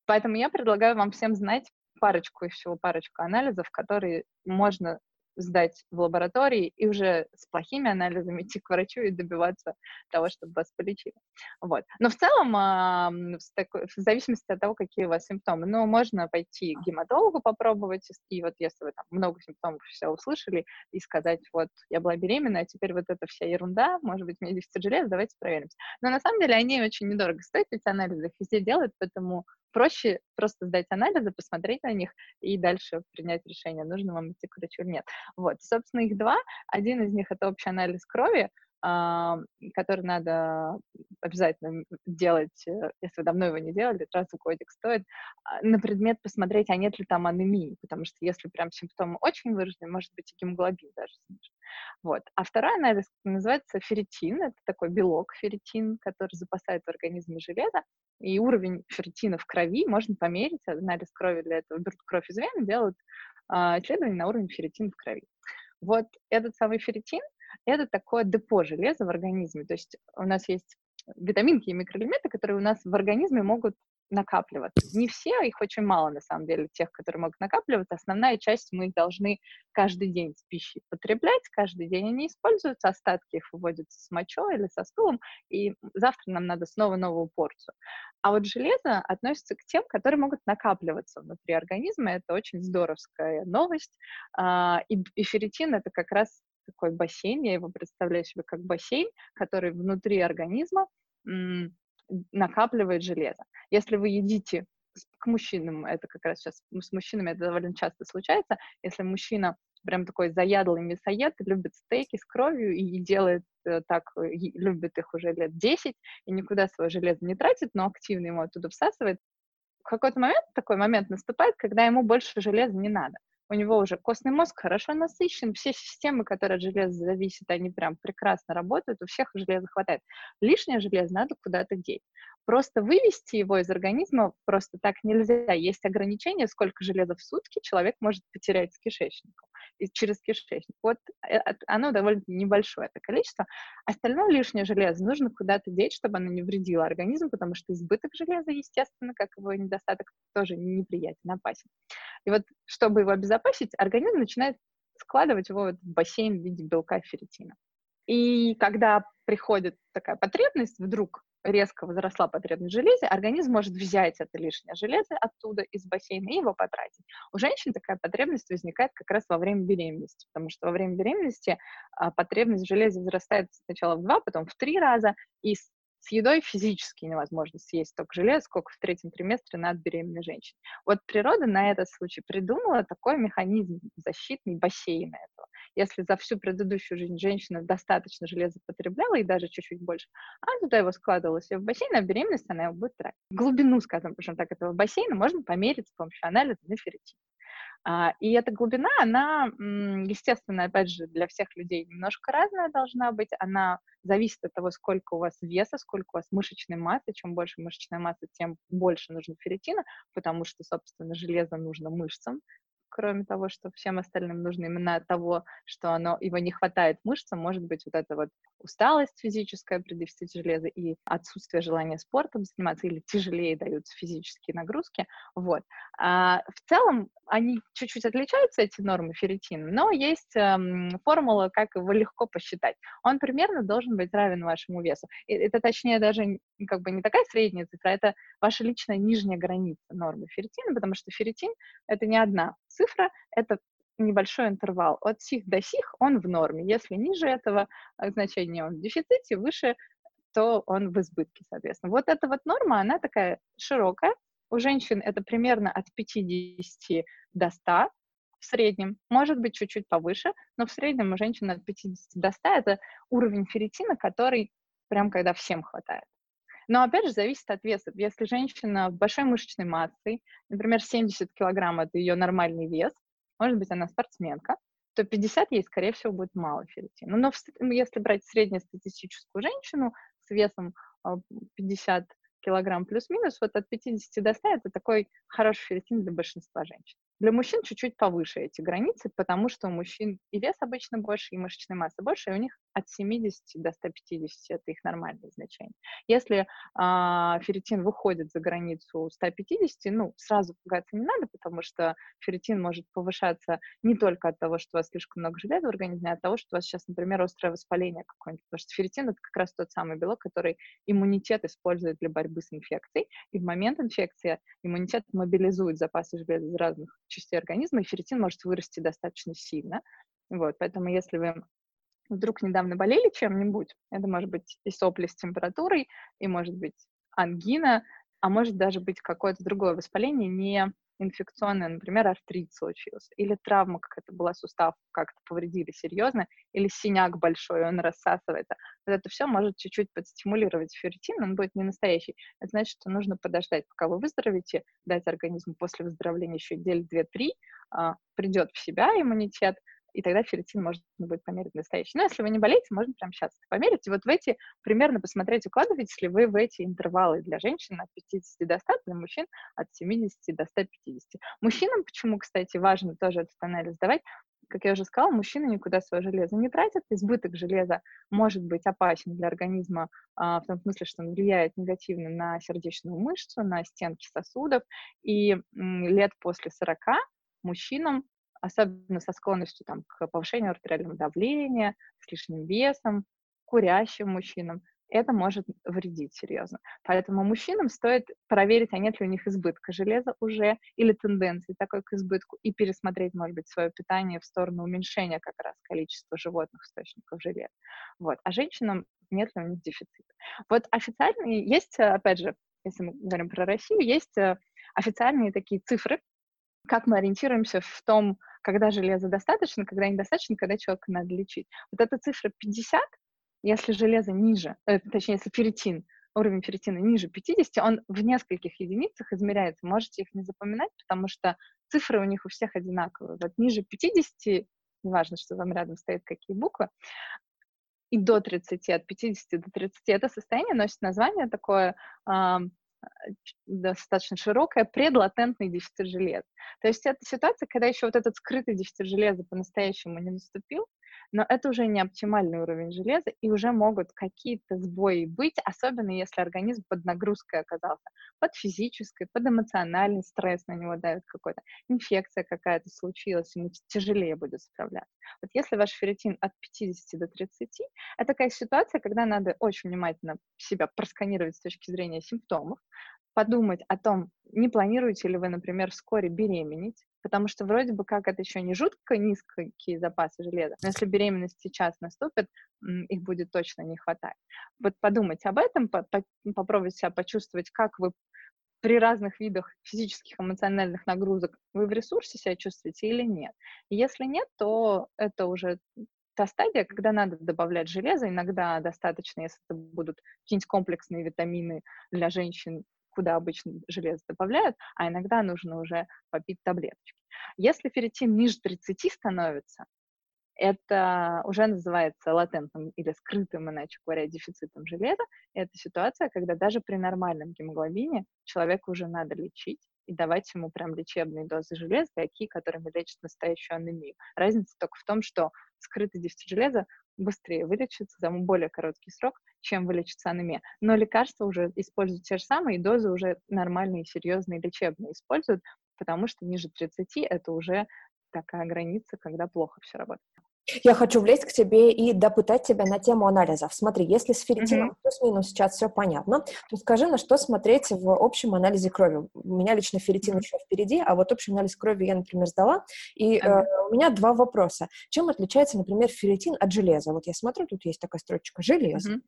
Поэтому я предлагаю вам всем знать парочку, и всего парочку анализов, которые можно сдать в лаборатории и уже с плохими анализами идти к врачу и добиваться того, чтобы вас полечили. Вот. Но в целом, а, в, такой, в зависимости от того, какие у вас симптомы, ну, можно пойти к гематологу попробовать, и вот если вы там много симптомов все услышали, и сказать, вот, я была беременна, а теперь вот эта вся ерунда, может быть, у меня дефицит железа, давайте проверимся. Но на самом деле они очень недорого стоят, эти анализы, их везде делают, поэтому проще просто сдать анализы, посмотреть на них и дальше принять решение, нужно вам идти к врачу или нет. Вот, собственно, их два. Один из них — это общий анализ крови, который надо обязательно делать, э, если вы давно его не делали, раз в годик стоит, а, на предмет посмотреть, а нет ли там анемии, потому что если прям симптомы очень выражены, может быть и гемоглобин даже снижен. Вот. А второй анализ называется ферритин, это такой белок ферритин, который запасает в организме железо, и уровень ферритина в крови можно померить, анализ крови для этого берут кровь из вены, делают а, исследование на уровень ферритина в крови. Вот этот самый ферритин это такое депо железа в организме. То есть у нас есть витаминки и микроэлементы, которые у нас в организме могут накапливаться. Не все, их очень мало, на самом деле, тех, которые могут накапливаться. Основная часть мы должны каждый день с пищей потреблять, каждый день они используются, остатки их выводятся с мочой или со стулом, и завтра нам надо снова новую порцию. А вот железо относится к тем, которые могут накапливаться внутри организма. Это очень здоровская новость. А, и ферритин — это как раз такой бассейн, я его представляю себе как бассейн, который внутри организма накапливает железо. Если вы едите к мужчинам, это как раз сейчас с мужчинами это довольно часто случается, если мужчина прям такой заядлый мясоед, любит стейки с кровью и делает э, так, э, любит их уже лет 10, и никуда свое железо не тратит, но активно ему оттуда всасывает. В какой-то момент такой момент наступает, когда ему больше железа не надо у него уже костный мозг хорошо насыщен, все системы, которые от железа зависят, они прям прекрасно работают, у всех железа хватает. Лишнее железо надо куда-то деть. Просто вывести его из организма просто так нельзя. Есть ограничение, сколько железа в сутки человек может потерять с кишечником через кишечник. Вот э, оно довольно небольшое это количество. Остальное лишнее железо нужно куда-то деть, чтобы оно не вредило организму, потому что избыток железа, естественно, как его недостаток, тоже неприятен, опасен. И вот, чтобы его обезопасить, организм начинает складывать его в бассейн в виде белка ферритина. И когда приходит такая потребность, вдруг резко возросла потребность в организм может взять это лишнее железо оттуда из бассейна и его потратить. У женщин такая потребность возникает как раз во время беременности, потому что во время беременности а, потребность в возрастает сначала в два, потом в три раза, и с едой физически невозможно съесть столько железа, сколько в третьем триместре надо беременной женщине. Вот природа на этот случай придумала такой механизм защитный бассейна этого. Если за всю предыдущую жизнь женщина достаточно железа потребляла и даже чуть-чуть больше, она туда его складывала себе в бассейн, а в беременности она его будет тратить. Глубину, скажем, причем так, этого бассейна можно померить с помощью анализа на ферритин. А, и эта глубина, она, естественно, опять же, для всех людей немножко разная должна быть. Она зависит от того, сколько у вас веса, сколько у вас мышечной массы. Чем больше мышечной массы, тем больше нужно ферритина, потому что, собственно, железо нужно мышцам кроме того, что всем остальным нужно именно от того, что оно, его не хватает мышцам, может быть вот эта вот усталость физическая при дефиците железа и отсутствие желания спортом заниматься или тяжелее даются физические нагрузки, вот. А в целом они чуть-чуть отличаются, эти нормы ферритина, но есть эм, формула, как его легко посчитать. Он примерно должен быть равен вашему весу. И это точнее даже как бы не такая средняя цифра, это ваша личная нижняя граница нормы ферритина, потому что ферритин — это не одна цифра, это небольшой интервал. От сих до сих он в норме. Если ниже этого значения он в дефиците, выше, то он в избытке, соответственно. Вот эта вот норма, она такая широкая. У женщин это примерно от 50 до 100 в среднем. Может быть, чуть-чуть повыше, но в среднем у женщин от 50 до 100 это уровень ферритина, который прям когда всем хватает. Но опять же зависит от веса. Если женщина большой мышечной массой, например, 70 килограмм это ее нормальный вес, может быть, она спортсменка, то 50 ей, скорее всего, будет мало ферритина. Но ну, если брать среднестатистическую женщину с весом 50 а, килограмм плюс-минус, вот от 50 до 100 это такой хороший ферритин для большинства женщин. Для мужчин чуть-чуть повыше эти границы, потому что у мужчин и вес обычно больше, и мышечная масса больше, и у них от 70 до 150 это их нормальные значения. Если э, ферритин выходит за границу 150, ну, сразу пугаться не надо, потому что ферритин может повышаться не только от того, что у вас слишком много железа в организме, а от того, что у вас сейчас, например, острое воспаление какое-нибудь, потому что ферритин — это как раз тот самый белок, который иммунитет использует для борьбы с инфекцией, и в момент инфекции иммунитет мобилизует запасы железа из разных частей организма, и ферритин может вырасти достаточно сильно. Вот, поэтому если вы вдруг недавно болели чем-нибудь, это может быть и сопли с температурой, и может быть ангина, а может даже быть какое-то другое воспаление, не инфекционное, например, артрит случился, или травма какая-то была, сустав как-то повредили серьезно, или синяк большой, он рассасывается. Вот это все может чуть-чуть подстимулировать ферритин, он будет не настоящий. Это значит, что нужно подождать, пока вы выздоровеете, дать организму после выздоровления еще неделю, две-три, а, придет в себя иммунитет, и тогда ферритин можно будет померить настоящий. Но если вы не болеете, можно прямо сейчас это померить. И вот в эти, примерно посмотреть, укладываетесь ли вы в эти интервалы для женщин от 50 до 100, для мужчин от 70 до 150. Мужчинам почему, кстати, важно тоже этот анализ давать, как я уже сказала, мужчины никуда свое железо не тратят. Избыток железа может быть опасен для организма а, в том смысле, что он влияет негативно на сердечную мышцу, на стенки сосудов. И м, лет после 40 мужчинам особенно со склонностью там, к повышению артериального давления, с лишним весом, курящим мужчинам, это может вредить серьезно. Поэтому мужчинам стоит проверить, а нет ли у них избытка железа уже или тенденции такой к избытку, и пересмотреть, может быть, свое питание в сторону уменьшения как раз количества животных источников железа. Вот. А женщинам нет ли у них дефицита. Вот официальные есть, опять же, если мы говорим про Россию, есть э, официальные такие цифры, как мы ориентируемся в том, когда железа достаточно, когда недостаточно, когда человека надо лечить. Вот эта цифра 50, если железо ниже, э, точнее, если ферритин, уровень ферритина ниже 50, он в нескольких единицах измеряется. Можете их не запоминать, потому что цифры у них у всех одинаковые. Вот ниже 50, неважно, что там рядом стоит какие буквы, и до 30, от 50 до 30, это состояние носит название такое э, достаточно широкое, предлатентный дефицит железа. То есть это ситуация, когда еще вот этот скрытый дефицит железа по-настоящему не наступил, но это уже не оптимальный уровень железа, и уже могут какие-то сбои быть, особенно если организм под нагрузкой оказался, под физической, под эмоциональный стресс на него давит какой-то, инфекция какая-то случилась, ему тяжелее будет справляться. Вот если ваш ферритин от 50 до 30, это такая ситуация, когда надо очень внимательно себя просканировать с точки зрения симптомов, подумать о том, не планируете ли вы, например, вскоре беременеть, потому что вроде бы как это еще не жутко низкие запасы железа, но если беременность сейчас наступит, их будет точно не хватать. Вот подумать об этом, по по попробовать себя почувствовать, как вы при разных видах физических, эмоциональных нагрузок вы в ресурсе себя чувствуете или нет. Если нет, то это уже та стадия, когда надо добавлять железо. Иногда достаточно, если это будут какие-нибудь комплексные витамины для женщин, куда обычно железо добавляют, а иногда нужно уже попить таблеточки. Если ферритин ниже 30 становится, это уже называется латентным или скрытым, иначе говоря, дефицитом железа. это ситуация, когда даже при нормальном гемоглобине человеку уже надо лечить и давать ему прям лечебные дозы железа, такие, которыми лечат настоящую анемию. Разница только в том, что скрытый дефицит железа быстрее вылечится за более короткий срок, чем вылечится анемия. Но лекарства уже используют те же самые, и дозы уже нормальные, серьезные, лечебные используют, потому что ниже 30 это уже такая граница, когда плохо все работает. Я хочу влезть к тебе и допытать тебя на тему анализов. Смотри, если с ферритином mm-hmm. плюс-минус сейчас все понятно, то скажи, на что смотреть в общем анализе крови. У меня лично ферритин mm-hmm. еще впереди, а вот общий анализ крови я, например, сдала. И mm-hmm. э, у меня два вопроса. Чем отличается, например, ферритин от железа? Вот я смотрю, тут есть такая строчка «железо».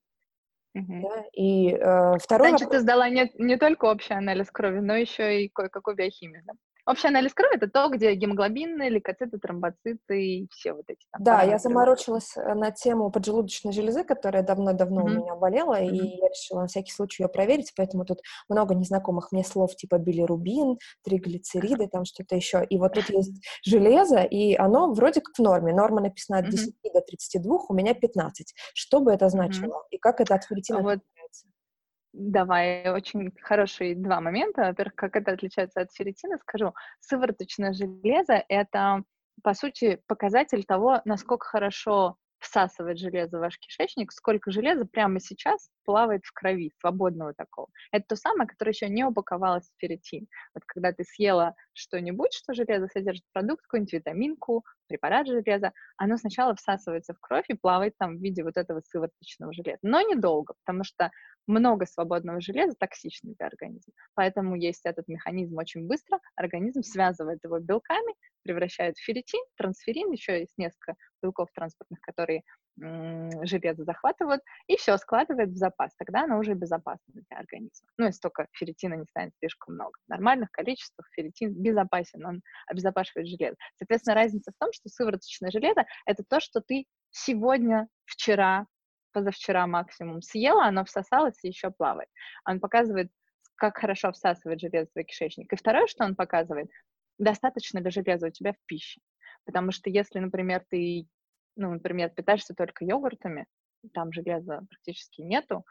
Mm-hmm. Да? И э, второй Значит, вопрос... ты сдала не, не только общий анализ крови, но еще и кое-какую биохимию, да? Общий анализ крови — это то, где гемоглобины, лейкоциты, тромбоциты и все вот эти. Там, да, я заморочилась э, на тему поджелудочной железы, которая давно-давно mm-hmm. у меня болела, mm-hmm. и я решила на всякий случай ее проверить, поэтому тут много незнакомых мне слов типа билирубин, триглицериды, там что-то еще. И вот тут есть железо, и оно вроде как в норме. Норма написана от 10 mm-hmm. до 32, у меня 15. Что бы это значило? Mm-hmm. И как это от ферритина вот. Давай, очень хорошие два момента. Во-первых, как это отличается от ферритина, скажу. Сывороточное железо — это, по сути, показатель того, насколько хорошо всасывает железо ваш кишечник, сколько железа прямо сейчас плавает в крови, свободного такого. Это то самое, которое еще не упаковалось в ферритин. Вот когда ты съела что-нибудь, что железо содержит, продукт, какую-нибудь витаминку, препарат железа, оно сначала всасывается в кровь и плавает там в виде вот этого сывороточного железа. Но недолго, потому что много свободного железа токсично для организма. Поэтому есть этот механизм очень быстро. Организм связывает его белками, превращает в ферритин, трансферин, еще есть несколько белков транспортных, которые железо захватывают, и все складывает в запас. Тогда оно уже безопасно для организма. Ну, если только ферритина не станет слишком много. В нормальных количествах ферритин безопасен, он обезопасивает железо. Соответственно, разница в том, что сывороточное железо — это то, что ты сегодня, вчера, позавчера максимум съела, оно всосалось и еще плавает. Он показывает, как хорошо всасывает железо твой кишечник. И второе, что он показывает, достаточно ли железа у тебя в пище. Потому что если, например, ты ну, например, питаешься только йогуртами, там железа практически нету,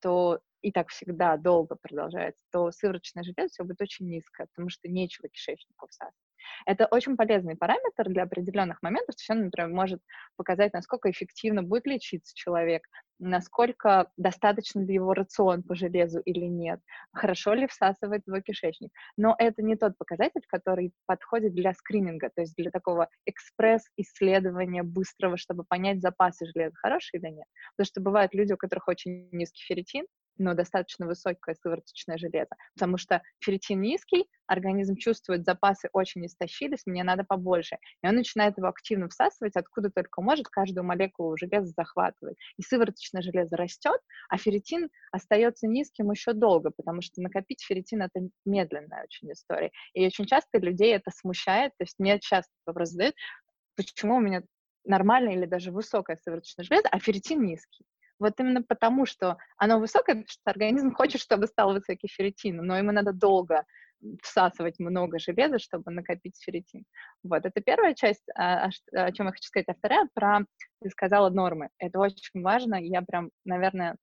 то и так всегда долго продолжается, то сывороточное железо все будет очень низкое, потому что нечего кишечнику всасывать. Это очень полезный параметр для определенных моментов, что он, например, может показать, насколько эффективно будет лечиться человек, насколько достаточно для его рацион по железу или нет, хорошо ли всасывает его кишечник. Но это не тот показатель, который подходит для скрининга, то есть для такого экспресс-исследования быстрого, чтобы понять, запасы железа хорошие или нет. Потому что бывают люди, у которых очень низкий ферритин, но достаточно высокое сывороточное железо, потому что ферритин низкий, организм чувствует запасы очень истощились, мне надо побольше, и он начинает его активно всасывать, откуда только может, каждую молекулу железа захватывает, и сывороточное железо растет, а ферритин остается низким еще долго, потому что накопить ферритин — это медленная очень история, и очень часто людей это смущает, то есть мне часто вопрос задают, почему у меня нормальное или даже высокое сывороточное железо, а ферритин низкий. Вот именно потому, что оно высокое, потому что организм хочет, чтобы стал высокий ферритин, но ему надо долго всасывать много железа, чтобы накопить ферритин. Вот, это первая часть, о, а, о, о чем я хочу сказать. А вторая про, ты сказала, нормы. Это очень важно. Я прям, наверное,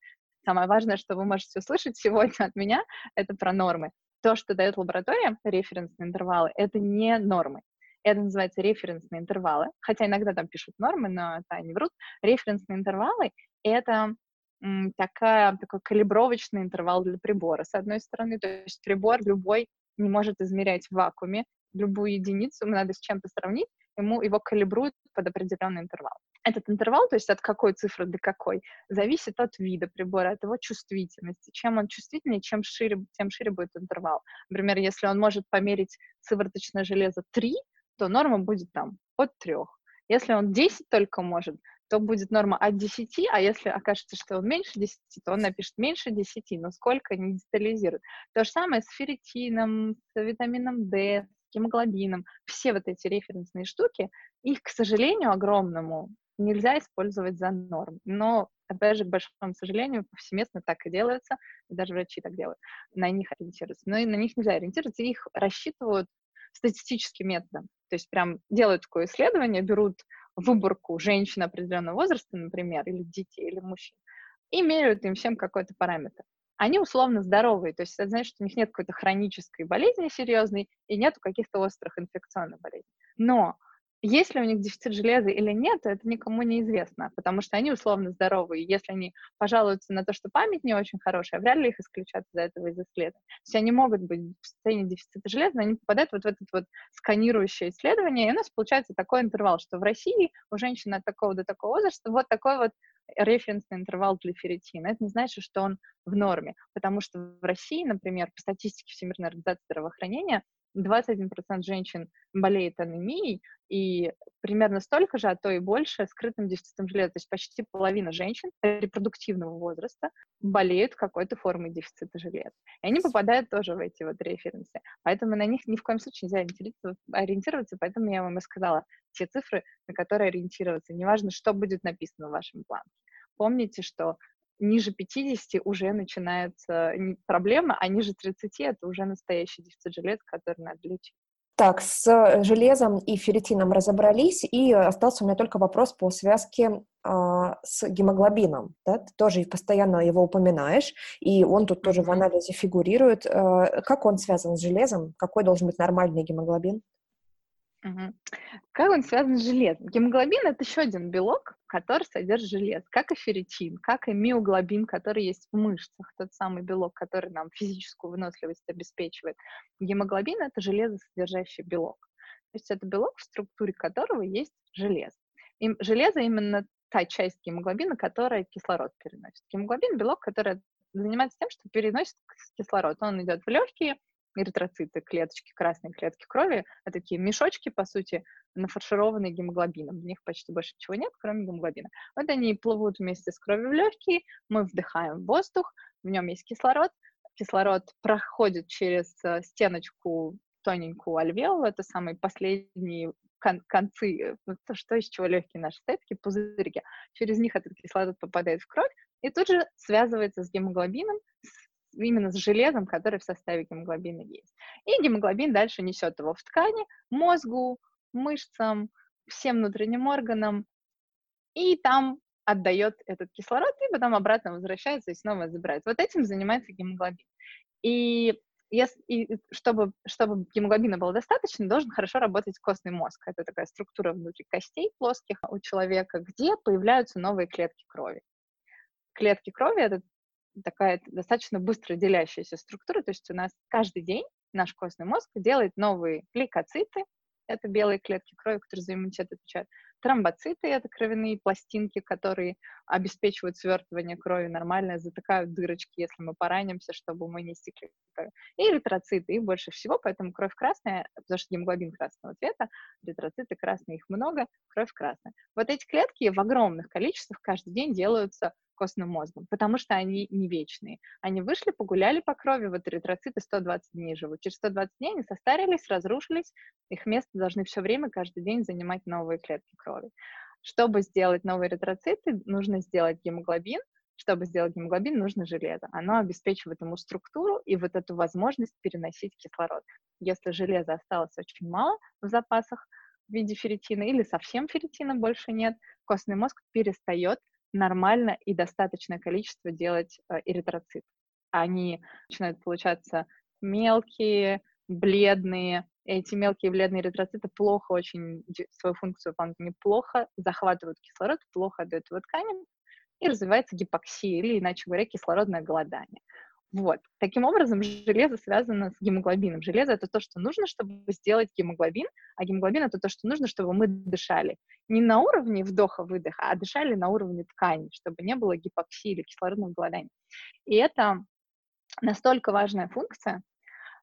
самое важное, что вы можете услышать сегодня от меня, это про нормы. То, что дает лаборатория, референсные интервалы, это не нормы. Это называется референсные интервалы, хотя иногда там пишут нормы, но это они врут. Референсные интервалы — это такая, такой калибровочный интервал для прибора, с одной стороны. То есть прибор любой не может измерять в вакууме. Любую единицу надо с чем-то сравнить, ему его калибруют под определенный интервал. Этот интервал, то есть от какой цифры до какой, зависит от вида прибора, от его чувствительности. Чем он чувствительнее, чем шире, тем шире будет интервал. Например, если он может померить сывороточное железо 3, то норма будет там от 3. Если он 10 только может, то будет норма от 10, а если окажется, что он меньше 10, то он напишет меньше 10, но сколько не детализирует. То же самое с ферритином, с витамином D, с гемоглобином. Все вот эти референсные штуки, их, к сожалению, огромному нельзя использовать за норм. Но, опять же, к большому сожалению, повсеместно так и делается, и даже врачи так делают, на них ориентируются. Но и на них нельзя ориентироваться, их рассчитывают статистическим методом. То есть прям делают такое исследование, берут выборку женщин определенного возраста, например, или детей, или мужчин, и меряют им всем какой-то параметр. Они условно здоровые, то есть это значит, что у них нет какой-то хронической болезни серьезной и нету каких-то острых инфекционных болезней. Но есть ли у них дефицит железа или нет, это никому не известно, потому что они условно здоровые. Если они пожалуются на то, что память не очень хорошая, вряд ли их исключат из этого из исследования. То есть они могут быть в состоянии дефицита железа, но они попадают вот в этот вот сканирующее исследование, и у нас получается такой интервал, что в России у женщин от такого до такого возраста вот такой вот референсный интервал для ферритина. Это не значит, что он в норме, потому что в России, например, по статистике Всемирной организации здравоохранения, 21% женщин болеет анемией, и примерно столько же, а то и больше, скрытым дефицитом железа. То есть почти половина женщин репродуктивного возраста болеют какой-то формой дефицита железа. И они попадают тоже в эти вот референсы. Поэтому на них ни в коем случае нельзя ориентироваться, поэтому я вам и сказала те цифры, на которые ориентироваться. Неважно, что будет написано в вашем плане. Помните, что ниже 50 уже начинается проблема, а ниже 30 это уже настоящий дефицит железа, который надо лечить. Так, с э, железом и ферритином разобрались, и остался у меня только вопрос по связке э, с гемоглобином. Да? Ты тоже постоянно его упоминаешь, и он тут тоже в анализе фигурирует. Э, как он связан с железом? Какой должен быть нормальный гемоглобин? Как он связан с железом? Гемоглобин — это еще один белок, который содержит железо, как и ферритин, как и миоглобин, который есть в мышцах, тот самый белок, который нам физическую выносливость обеспечивает. Гемоглобин — это железосодержащий белок. То есть это белок, в структуре которого есть железо. И железо именно та часть гемоглобина, которая кислород переносит. Гемоглобин — белок, который занимается тем, что переносит кислород. Он идет в легкие, эритроциты, клеточки, красные клетки крови, это такие мешочки, по сути, нафаршированные гемоглобином. В них почти больше ничего нет, кроме гемоглобина. Вот они плывут вместе с кровью в легкие, мы вдыхаем воздух, в нем есть кислород, кислород проходит через э, стеночку тоненькую альвеолу, это самые последние кон- концы, э, то, что из чего легкие наши стоят, пузырьки. Через них этот кислород попадает в кровь и тут же связывается с гемоглобином, именно с железом, который в составе гемоглобина есть. И гемоглобин дальше несет его в ткани, мозгу, мышцам, всем внутренним органам, и там отдает этот кислород, и потом обратно возвращается и снова забирает. Вот этим занимается гемоглобин. И, и чтобы, чтобы гемоглобина было достаточно, должен хорошо работать костный мозг. Это такая структура внутри костей плоских у человека, где появляются новые клетки крови. Клетки крови — это такая достаточно быстро делящаяся структура, то есть у нас каждый день наш костный мозг делает новые лейкоциты, это белые клетки крови, которые за иммунитет отвечают, Тромбоциты — это кровяные пластинки, которые обеспечивают свертывание крови нормально, затыкают дырочки, если мы поранимся, чтобы мы не стекли кровь. И эритроциты, их больше всего, поэтому кровь красная, потому что гемоглобин красного цвета, эритроциты красные, их много, кровь красная. Вот эти клетки в огромных количествах каждый день делаются костным мозгом, потому что они не вечные. Они вышли, погуляли по крови, вот эритроциты 120 дней живут. Через 120 дней они состарились, разрушились, их место должны все время, каждый день занимать новые клетки крови. Чтобы сделать новые эритроциты, нужно сделать гемоглобин, чтобы сделать гемоглобин, нужно железо. Оно обеспечивает ему структуру и вот эту возможность переносить кислород. Если железа осталось очень мало в запасах в виде ферритина или совсем ферритина больше нет, костный мозг перестает нормально и достаточное количество делать э, эритроцит. Они начинают получаться мелкие, бледные. Эти мелкие бледные эритроциты плохо очень свою функцию выполняют, неплохо захватывают кислород, плохо отдают его тканям, и развивается гипоксия, или, иначе говоря, кислородное голодание. Вот. Таким образом, железо связано с гемоглобином. Железо — это то, что нужно, чтобы сделать гемоглобин, а гемоглобин — это то, что нужно, чтобы мы дышали. Не на уровне вдоха-выдоха, а дышали на уровне ткани, чтобы не было гипоксии или кислородного голодания. И это настолько важная функция,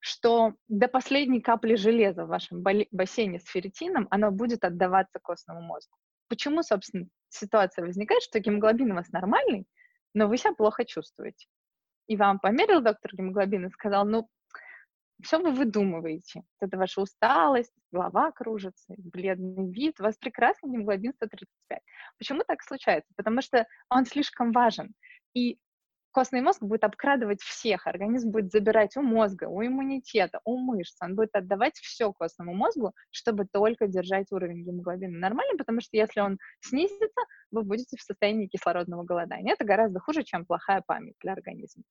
что до последней капли железа в вашем бассейне с ферритином оно будет отдаваться костному мозгу. Почему, собственно, ситуация возникает, что гемоглобин у вас нормальный, но вы себя плохо чувствуете? И вам померил доктор гемоглобин и сказал, ну, все вы выдумываете. Это ваша усталость, голова кружится, бледный вид. У вас прекрасный гемоглобин 135. Почему так случается? Потому что он слишком важен. И костный мозг будет обкрадывать всех, организм будет забирать у мозга, у иммунитета, у мышц, он будет отдавать все костному мозгу, чтобы только держать уровень гемоглобина нормальным, потому что если он снизится, вы будете в состоянии кислородного голодания. Это гораздо хуже, чем плохая память для организма.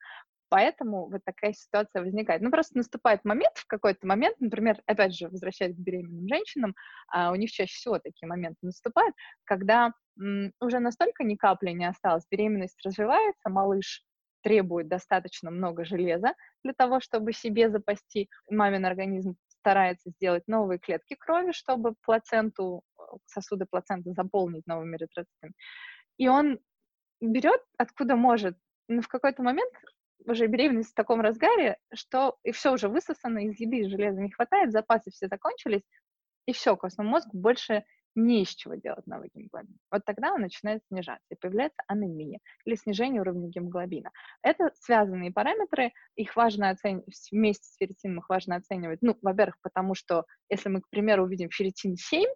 Поэтому вот такая ситуация возникает. Ну, просто наступает момент, в какой-то момент, например, опять же, возвращаясь к беременным женщинам, а у них чаще всего такие моменты наступают, когда уже настолько ни капли не осталось, беременность развивается, малыш требует достаточно много железа для того, чтобы себе запасти. Мамин организм старается сделать новые клетки крови, чтобы плаценту, сосуды плаценты заполнить новыми эритроцитами. И он берет откуда может, но в какой-то момент уже беременность в таком разгаре, что и все уже высосано, из еды железа не хватает, запасы все закончились, и все, костному мозгу больше не из чего делать новый гемоглобин. Вот тогда он начинает снижаться, и появляется анемия или снижение уровня гемоглобина. Это связанные параметры, их важно оценивать, вместе с ферритином их важно оценивать, ну, во-первых, потому что если мы, к примеру, увидим ферритин 7,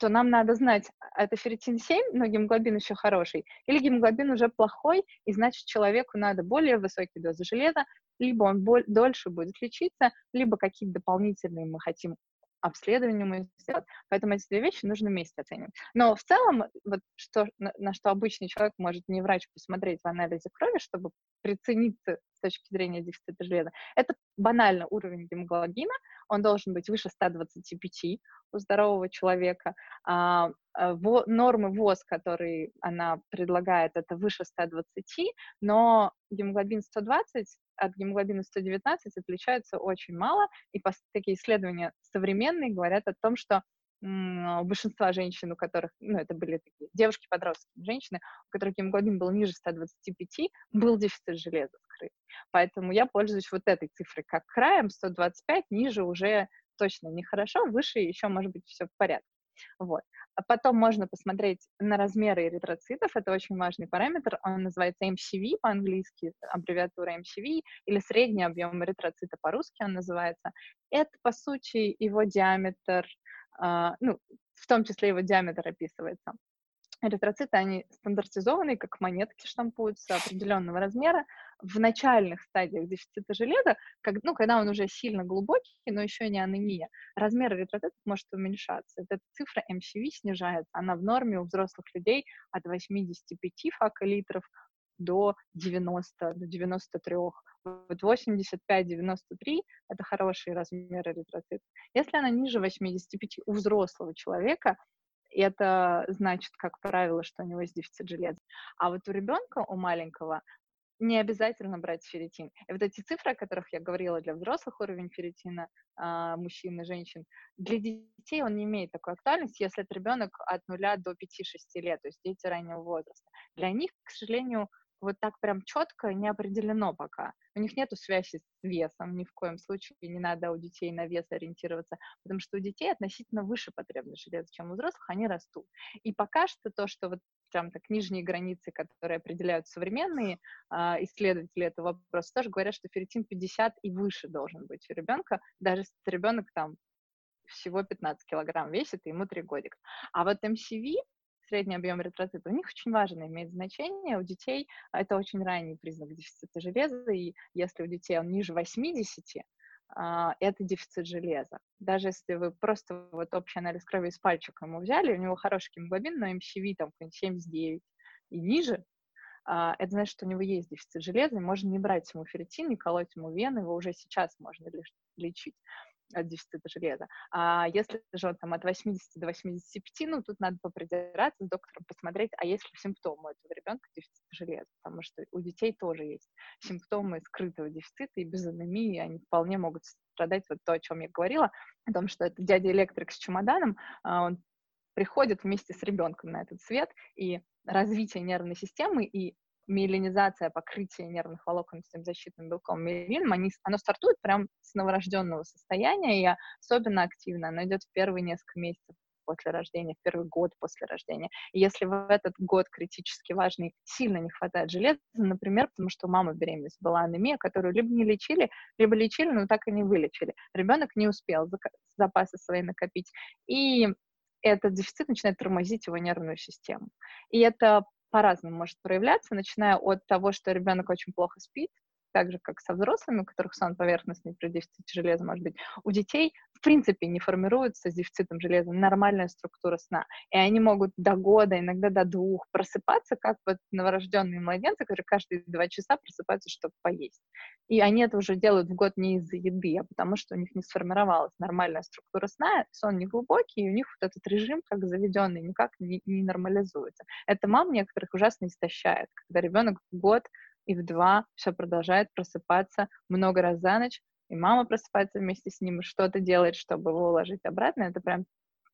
то нам надо знать, а это ферритин 7, но гемоглобин еще хороший, или гемоглобин уже плохой, и значит человеку надо более высокие дозы железа, либо он боль, дольше будет лечиться, либо какие-то дополнительные мы хотим обследование мы сделать. Поэтому эти две вещи нужно вместе оценивать. Но в целом, вот что, на, на что обычный человек может не врач посмотреть в анализе крови, чтобы прицениться с точки зрения дефицита железа, это банально уровень гемоглобина, он должен быть выше 125 у здорового человека. А, а, во, нормы ВОЗ, которые она предлагает, это выше 120, но гемоглобин 120 от гемоглобина 119 отличаются очень мало, и такие исследования современные говорят о том, что у большинства женщин, у которых, ну, это были такие девушки-подростки, женщины, у которых гемоглобин был ниже 125, был дефицит железа скрыт. Поэтому я пользуюсь вот этой цифрой как краем, 125, ниже уже точно нехорошо, выше еще может быть все в порядке. Вот. А потом можно посмотреть на размеры эритроцитов, это очень важный параметр, он называется MCV по-английски, аббревиатура MCV, или средний объем эритроцита по-русски он называется. Это, по сути, его диаметр, э, ну, в том числе его диаметр описывается. Эритроциты, они стандартизованные, как монетки штампуются определенного размера. В начальных стадиях дефицита железа, как, ну, когда он уже сильно глубокий, но еще не анемия, размер эритроцитов может уменьшаться. Эта цифра MCV снижается. Она в норме у взрослых людей от 85 факолитров до 90, до 93. Вот 85-93 — это хороший размер эритроцитов. Если она ниже 85 у взрослого человека, это значит, как правило, что у него есть дефицит железа. А вот у ребенка, у маленького, не обязательно брать ферритин. И вот эти цифры, о которых я говорила, для взрослых уровень ферритина, а, мужчин и женщин, для детей он не имеет такой актуальности, если это ребенок от 0 до 5-6 лет, то есть дети раннего возраста. Для них, к сожалению, вот так прям четко не определено пока. У них нет связи с весом, ни в коем случае не надо у детей на вес ориентироваться, потому что у детей относительно выше потребность железа, чем у взрослых, они растут. И пока что то, что вот прям так нижние границы, которые определяют современные э, исследователи этого вопроса, тоже говорят, что ферритин 50 и выше должен быть у ребенка, даже если ребенок там всего 15 килограмм весит, и ему 3 годика. А вот MCV, средний объем эритроцита, у них очень важно иметь значение. У детей это очень ранний признак дефицита железа, и если у детей он ниже 80, а, это дефицит железа. Даже если вы просто вот общий анализ крови из пальчика ему взяли, у него хороший гемоглобин, но МЧВ там 79 и ниже, а, это значит, что у него есть дефицит железа, и можно не брать ему ферритин, не колоть ему вены, его уже сейчас можно лечить от дефицита железа. А если же там от 80 до 85, ну, тут надо попридираться с доктором, посмотреть, а есть ли симптомы у этого ребенка дефицита железа, потому что у детей тоже есть симптомы скрытого дефицита, и без анемии они вполне могут страдать вот то, о чем я говорила, о том, что это дядя электрик с чемоданом, а он приходит вместе с ребенком на этот свет, и развитие нервной системы и миелинизация покрытия нервных волокон этим защитным белком миелином, они, оно стартует прям с новорожденного состояния, и особенно активно оно идет в первые несколько месяцев после рождения, в первый год после рождения. И если в этот год критически важный сильно не хватает железа, например, потому что у мамы беременность была анемия, которую либо не лечили, либо лечили, но так и не вылечили. Ребенок не успел запасы свои накопить. И этот дефицит начинает тормозить его нервную систему. И это по-разному может проявляться, начиная от того, что ребенок очень плохо спит, так же, как со взрослыми, у которых сон поверхностный при дефиците железа может быть, у детей в принципе не формируется с дефицитом железа нормальная структура сна. И они могут до года, иногда до двух просыпаться, как вот новорожденные младенцы, которые каждые два часа просыпаются, чтобы поесть. И они это уже делают в год не из-за еды, а потому что у них не сформировалась нормальная структура сна, сон не глубокий, и у них вот этот режим, как заведенный, никак не, не нормализуется. Это мам некоторых ужасно истощает, когда ребенок год и в два все продолжает просыпаться много раз за ночь, и мама просыпается вместе с ним что-то делает, чтобы его уложить обратно, это прям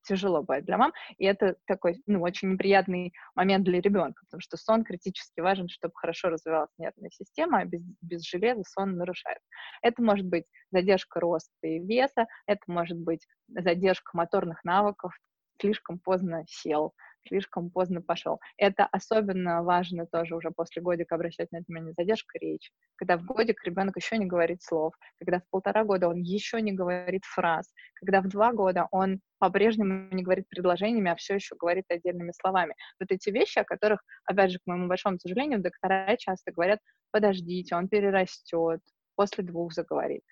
тяжело бывает для мам, и это такой, ну, очень неприятный момент для ребенка, потому что сон критически важен, чтобы хорошо развивалась нервная система, а без, без железа сон нарушается. Это может быть задержка роста и веса, это может быть задержка моторных навыков, слишком поздно сел, слишком поздно пошел. Это особенно важно тоже уже после годика обращать на это внимание. Задержка речи. Когда в годик ребенок еще не говорит слов, когда в полтора года он еще не говорит фраз, когда в два года он по-прежнему не говорит предложениями, а все еще говорит отдельными словами. Вот эти вещи, о которых, опять же, к моему большому сожалению, доктора часто говорят, подождите, он перерастет, после двух заговорит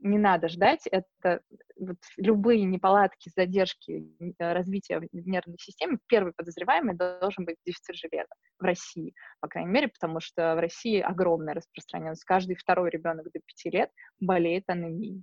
не надо ждать. Это вот любые неполадки, задержки э, развития нервной системе, первый подозреваемый должен быть дефицит железа в России, по крайней мере, потому что в России огромная распространенность. Каждый второй ребенок до 5 лет болеет анемией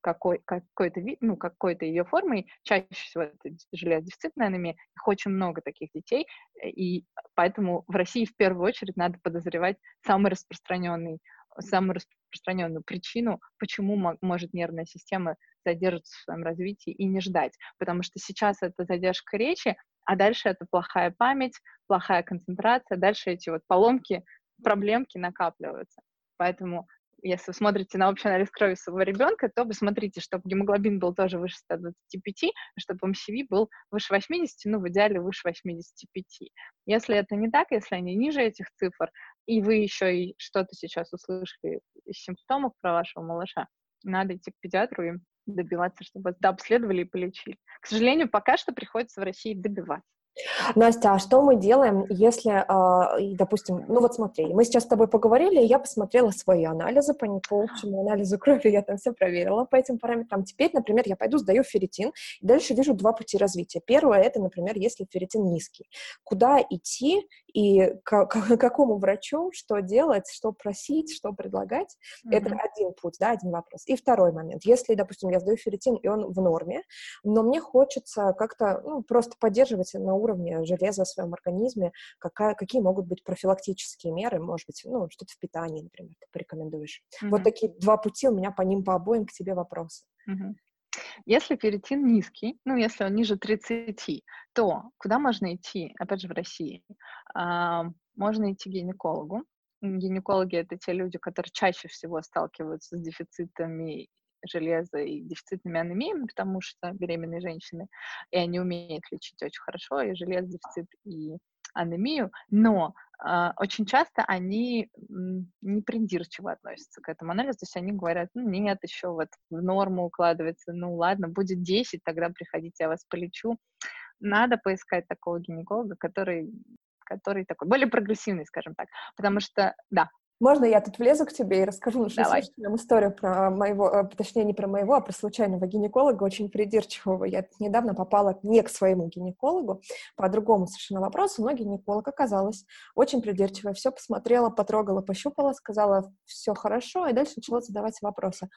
какой, какой-то вид, ну, какой-то ее формой, чаще всего это железодефицитная анемия, их очень много таких детей, и поэтому в России в первую очередь надо подозревать самый распространенный самую распространенную причину, почему может нервная система задерживаться в своем развитии и не ждать. Потому что сейчас это задержка речи, а дальше это плохая память, плохая концентрация, дальше эти вот поломки, проблемки накапливаются. Поэтому если смотрите на общий анализ крови своего ребенка, то вы смотрите, чтобы гемоглобин был тоже выше 125, чтобы МСВ был выше 80, ну, в идеале выше 85. Если это не так, если они ниже этих цифр, и вы еще и что-то сейчас услышали из симптомов про вашего малыша, надо идти к педиатру и добиваться, чтобы это обследовали и полечили. К сожалению, пока что приходится в России добиваться. Настя, а что мы делаем, если, а, допустим, ну вот смотри, мы сейчас с тобой поговорили, я посмотрела свои анализы по, по общему анализу крови, я там все проверила по этим параметрам. Теперь, например, я пойду сдаю ферритин, и дальше вижу два пути развития. Первое, это, например, если ферритин низкий. Куда идти и к, к какому врачу, что делать, что просить, что предлагать, mm-hmm. это один путь, да, один вопрос. И второй момент, если, допустим, я сдаю ферритин, и он в норме, но мне хочется как-то, ну, просто поддерживать на уровне железа в своем организме, какая, какие могут быть профилактические меры, может быть, ну, что-то в питании, например, ты порекомендуешь. Mm-hmm. Вот такие два пути у меня по ним по обоим к тебе вопросы. Mm-hmm. Если ферритин низкий, ну, если он ниже 30, то куда можно идти, опять же, в России? А, можно идти к гинекологу. Гинекологи — это те люди, которые чаще всего сталкиваются с дефицитами железа и дефицитными анемиями, потому что беременные женщины, и они умеют лечить очень хорошо, и желез, дефицит, и анемию, но очень часто они не придирчиво относятся к этому анализу, то есть они говорят, ну, нет, еще вот в норму укладывается, ну, ладно, будет 10, тогда приходите, я вас полечу. Надо поискать такого гинеколога, который который такой более прогрессивный, скажем так, потому что, да, можно я тут влезу к тебе и расскажу нашим Давай. слушателям историю про моего, э, точнее, не про моего, а про случайного гинеколога, очень придирчивого. Я недавно попала не к своему гинекологу по другому совершенно вопросу, но гинеколог оказалась очень придирчивая. Все посмотрела, потрогала, пощупала, сказала, все хорошо, и дальше начала задавать вопросы.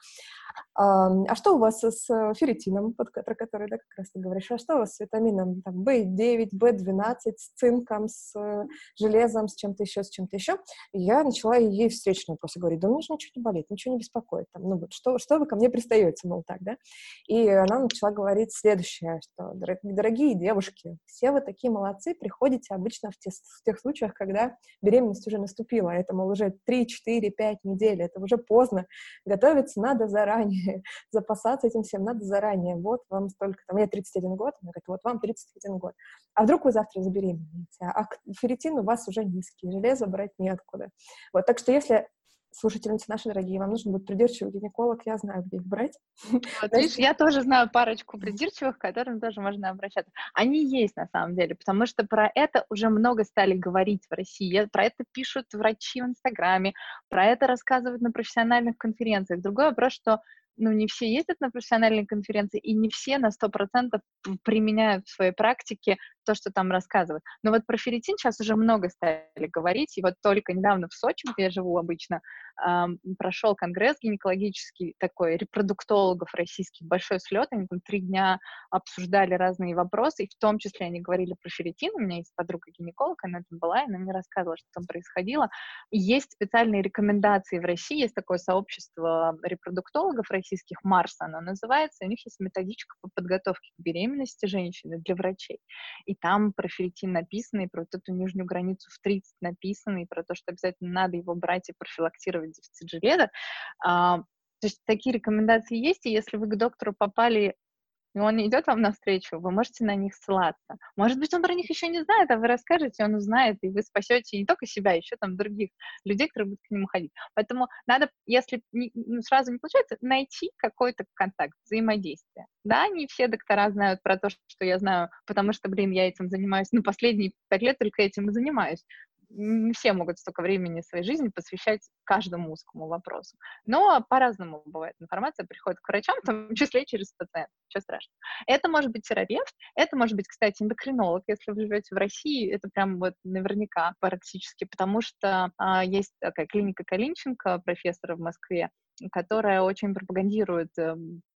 А что у вас с ферритином, про который да, как раз ты говоришь? А что у вас с витамином там, В9, В12, с цинком, с железом, с чем-то еще, с чем-то еще? И я начала ей встречные вопросы говорить, да у меня же ничего не болит, ничего не беспокоит. Там, ну вот, что, что вы ко мне пристаете, мол, так, да? И она начала говорить следующее, что, дорогие девушки, все вы такие молодцы, приходите обычно в, те, в тех случаях, когда беременность уже наступила, это, мол, уже 3, 4, 5 недель, это уже поздно, готовиться надо заранее, запасаться этим всем надо заранее. Вот вам столько, там, мне 31 год, она говорит, вот вам 31 год. А вдруг вы завтра забеременеете? А ферритин у вас уже низкий, железо брать неоткуда. Вот, так что если слушательницы наши дорогие, вам нужен будет придирчивый гинеколог, я знаю, где их брать. Вот, видишь, я тоже знаю парочку придирчивых, к которым тоже можно обращаться. Они есть на самом деле, потому что про это уже много стали говорить в России. Про это пишут врачи в Инстаграме, про это рассказывают на профессиональных конференциях. Другой вопрос, что ну, не все ездят на профессиональные конференции, и не все на 100% применяют в своей практике то, что там рассказывают. Но вот про ферритин сейчас уже много стали говорить, и вот только недавно в Сочи, где я живу обычно, эм, прошел конгресс гинекологический такой, репродуктологов российских, большой слет, они там три дня обсуждали разные вопросы, и в том числе они говорили про ферритин, у меня есть подруга-гинеколог, она там была, и она мне рассказывала, что там происходило. И есть специальные рекомендации в России, есть такое сообщество репродуктологов российских, Марс оно называется, у них есть методичка по подготовке к беременности женщины для врачей. И и там про ферритин написано, и про вот эту нижнюю границу в 30 написано, и про то, что обязательно надо его брать и профилактировать дефицит железа. А, то есть такие рекомендации есть, и если вы к доктору попали и он идет вам навстречу, вы можете на них ссылаться. Может быть, он про них еще не знает, а вы расскажете, он узнает, и вы спасете не только себя, еще там других людей, которые будут к нему ходить. Поэтому надо, если не, ну, сразу не получается, найти какой-то контакт, взаимодействие. Да, не все доктора знают про то, что я знаю, потому что, блин, я этим занимаюсь, ну, последние пять лет только этим и занимаюсь не все могут столько времени своей жизни посвящать каждому узкому вопросу. Но по-разному бывает. Информация приходит к врачам, в том числе через пациента. Ничего страшного. Это может быть терапевт, это может быть, кстати, эндокринолог. Если вы живете в России, это прям вот наверняка практически, потому что а, есть такая клиника Калинченко, профессора в Москве, которая очень пропагандирует э,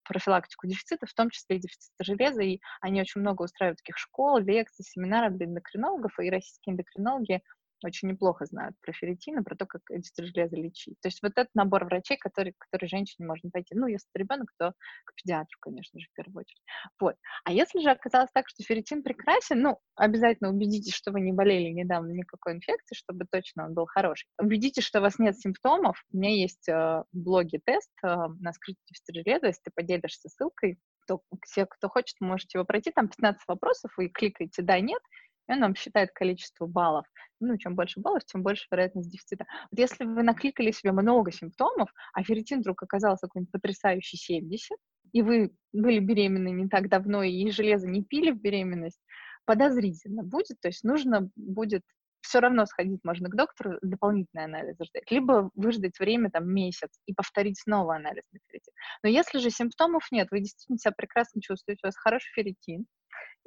профилактику дефицита, в том числе и дефицита железа, и они очень много устраивают таких школ, лекций, семинаров для эндокринологов, и российские эндокринологи очень неплохо знают про ферритин и про то, как дефицит железа лечить. То есть вот этот набор врачей, который, который женщине можно пойти. Ну, если это ребенок, то к педиатру, конечно же, в первую очередь. Вот. А если же оказалось так, что ферритин прекрасен, ну, обязательно убедитесь, что вы не болели недавно никакой инфекцией, чтобы точно он был хороший. Убедитесь, что у вас нет симптомов. У меня есть э, в блоге тест э, на скрытие железа. Если ты поделишься ссылкой, то все, кто хочет, можете его пройти. Там 15 вопросов, вы кликаете «да», «нет», и он нам считает количество баллов. Ну, чем больше баллов, тем больше вероятность дефицита. Вот если вы накликали себе много симптомов, а ферритин вдруг оказался какой-нибудь потрясающий 70, и вы были беременны не так давно, и железо не пили в беременность, подозрительно будет, то есть нужно будет все равно сходить можно к доктору, дополнительный анализ ждать, либо выждать время, там, месяц, и повторить снова анализ на ферритин. Но если же симптомов нет, вы действительно себя прекрасно чувствуете, у вас хороший ферритин,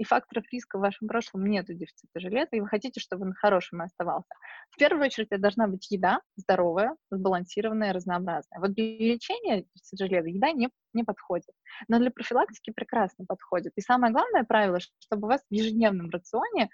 и факторов риска в вашем прошлом нет дефицита железа, и вы хотите, чтобы он хорошим оставался. В первую очередь это должна быть еда здоровая, сбалансированная, разнообразная. Вот для лечения дефицита железа еда не, не подходит, но для профилактики прекрасно подходит. И самое главное правило, чтобы у вас в ежедневном рационе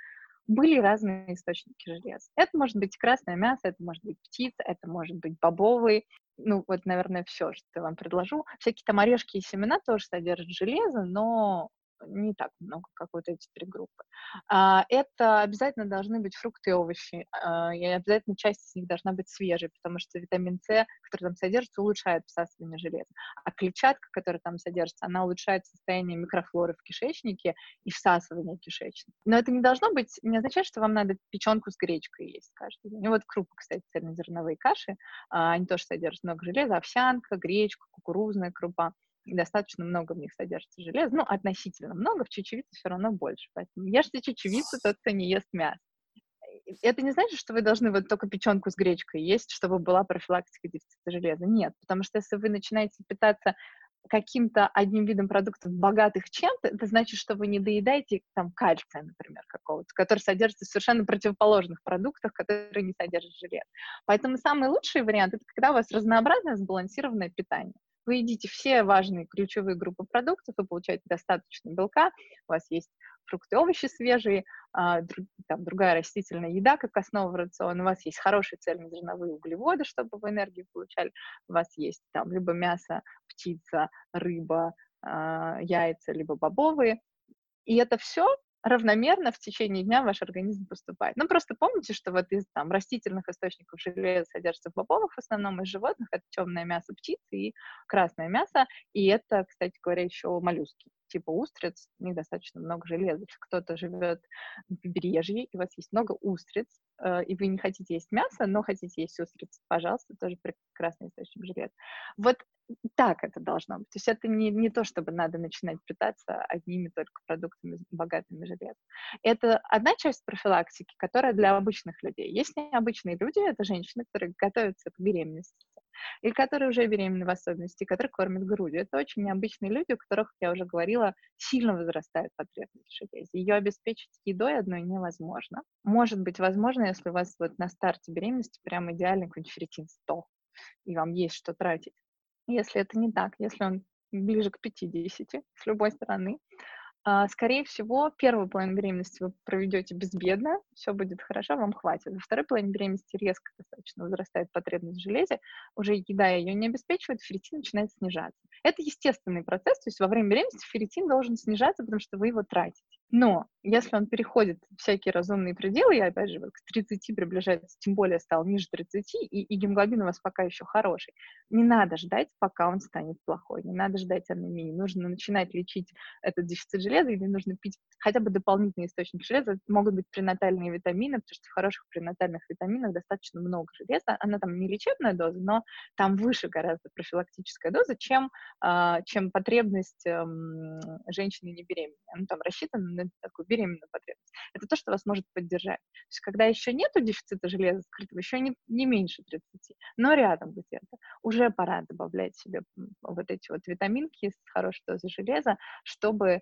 были разные источники железа. Это может быть красное мясо, это может быть птица, это может быть бобовый. Ну, вот, наверное, все, что я вам предложу. Всякие там орешки и семена тоже содержат железо, но не так много, как вот эти три группы. А, это обязательно должны быть фрукты и овощи, а, и обязательно часть из них должна быть свежей, потому что витамин С, который там содержится, улучшает всасывание железа. А клетчатка, которая там содержится, она улучшает состояние микрофлоры в кишечнике и всасывание кишечника. Но это не должно быть, не означает, что вам надо печенку с гречкой есть каждый день. И вот крупы, кстати, цельнозерновые каши, а, они тоже содержат много железа, овсянка, гречка, кукурузная крупа достаточно много в них содержится железа, ну, относительно много, в чечевице все равно больше, поэтому ешьте чечевицу тот, кто не ест мясо. Это не значит, что вы должны вот только печенку с гречкой есть, чтобы была профилактика дефицита железа. Нет, потому что если вы начинаете питаться каким-то одним видом продуктов, богатых чем-то, это значит, что вы не доедаете там кальция, например, какого-то, который содержится в совершенно противоположных продуктах, которые не содержат желез. Поэтому самый лучший вариант — это когда у вас разнообразное, сбалансированное питание. Вы едите все важные ключевые группы продуктов, вы получаете достаточно белка, у вас есть фрукты, овощи свежие, а, там, другая растительная еда как основа рациона, у вас есть хорошие цельнозерновые углеводы, чтобы вы энергию получали, у вас есть там либо мясо, птица, рыба, а, яйца, либо бобовые, и это все равномерно в течение дня ваш организм поступает. Ну, просто помните, что вот из там, растительных источников железа содержится в бобовых в основном, из животных это темное мясо птицы и красное мясо, и это, кстати говоря, еще моллюски типа устриц, у них достаточно много железа. Если кто-то живет на побережье, и у вас есть много устриц, э, и вы не хотите есть мясо, но хотите есть устриц, пожалуйста, тоже прекрасный источник железа. Вот так это должно быть. То есть это не, не то, чтобы надо начинать питаться одними только продуктами, богатыми железом. Это одна часть профилактики, которая для обычных людей. Есть необычные люди, это женщины, которые готовятся к беременности или которые уже беременны в особенности, которые кормят грудью. Это очень необычные люди, у которых, я уже говорила, сильно возрастает потребность в железе. Ее обеспечить едой одной невозможно. Может быть возможно, если у вас вот на старте беременности прям идеальный какой-нибудь ферритин 100, и вам есть что тратить. Если это не так, если он ближе к 50 с любой стороны, скорее всего, первую половину беременности вы проведете безбедно, все будет хорошо, вам хватит. Во второй половине беременности резко достаточно возрастает потребность в железе, уже еда ее не обеспечивает, ферритин начинает снижаться. Это естественный процесс, то есть во время беременности ферритин должен снижаться, потому что вы его тратите. Но если он переходит всякие разумные пределы, я опять же к 30 приближается, тем более стал ниже 30, и, и гемоглобин у вас пока еще хороший, не надо ждать, пока он станет плохой, не надо ждать анемии. Нужно начинать лечить этот дефицит железа или нужно пить хотя бы дополнительный источник железа. Это могут быть пренатальные витамины, потому что в хороших пренатальных витаминах достаточно много железа. Она там не лечебная доза, но там выше гораздо профилактическая доза, чем, э, чем потребность э, женщины не беременной. Она там рассчитана на такую беременную потребность. Это то, что вас может поддержать. То есть, когда еще нет дефицита железа скрытого, еще не, не меньше 30, но рядом где-то, уже пора добавлять себе вот эти вот витаминки с хорошей дозой железа, чтобы э,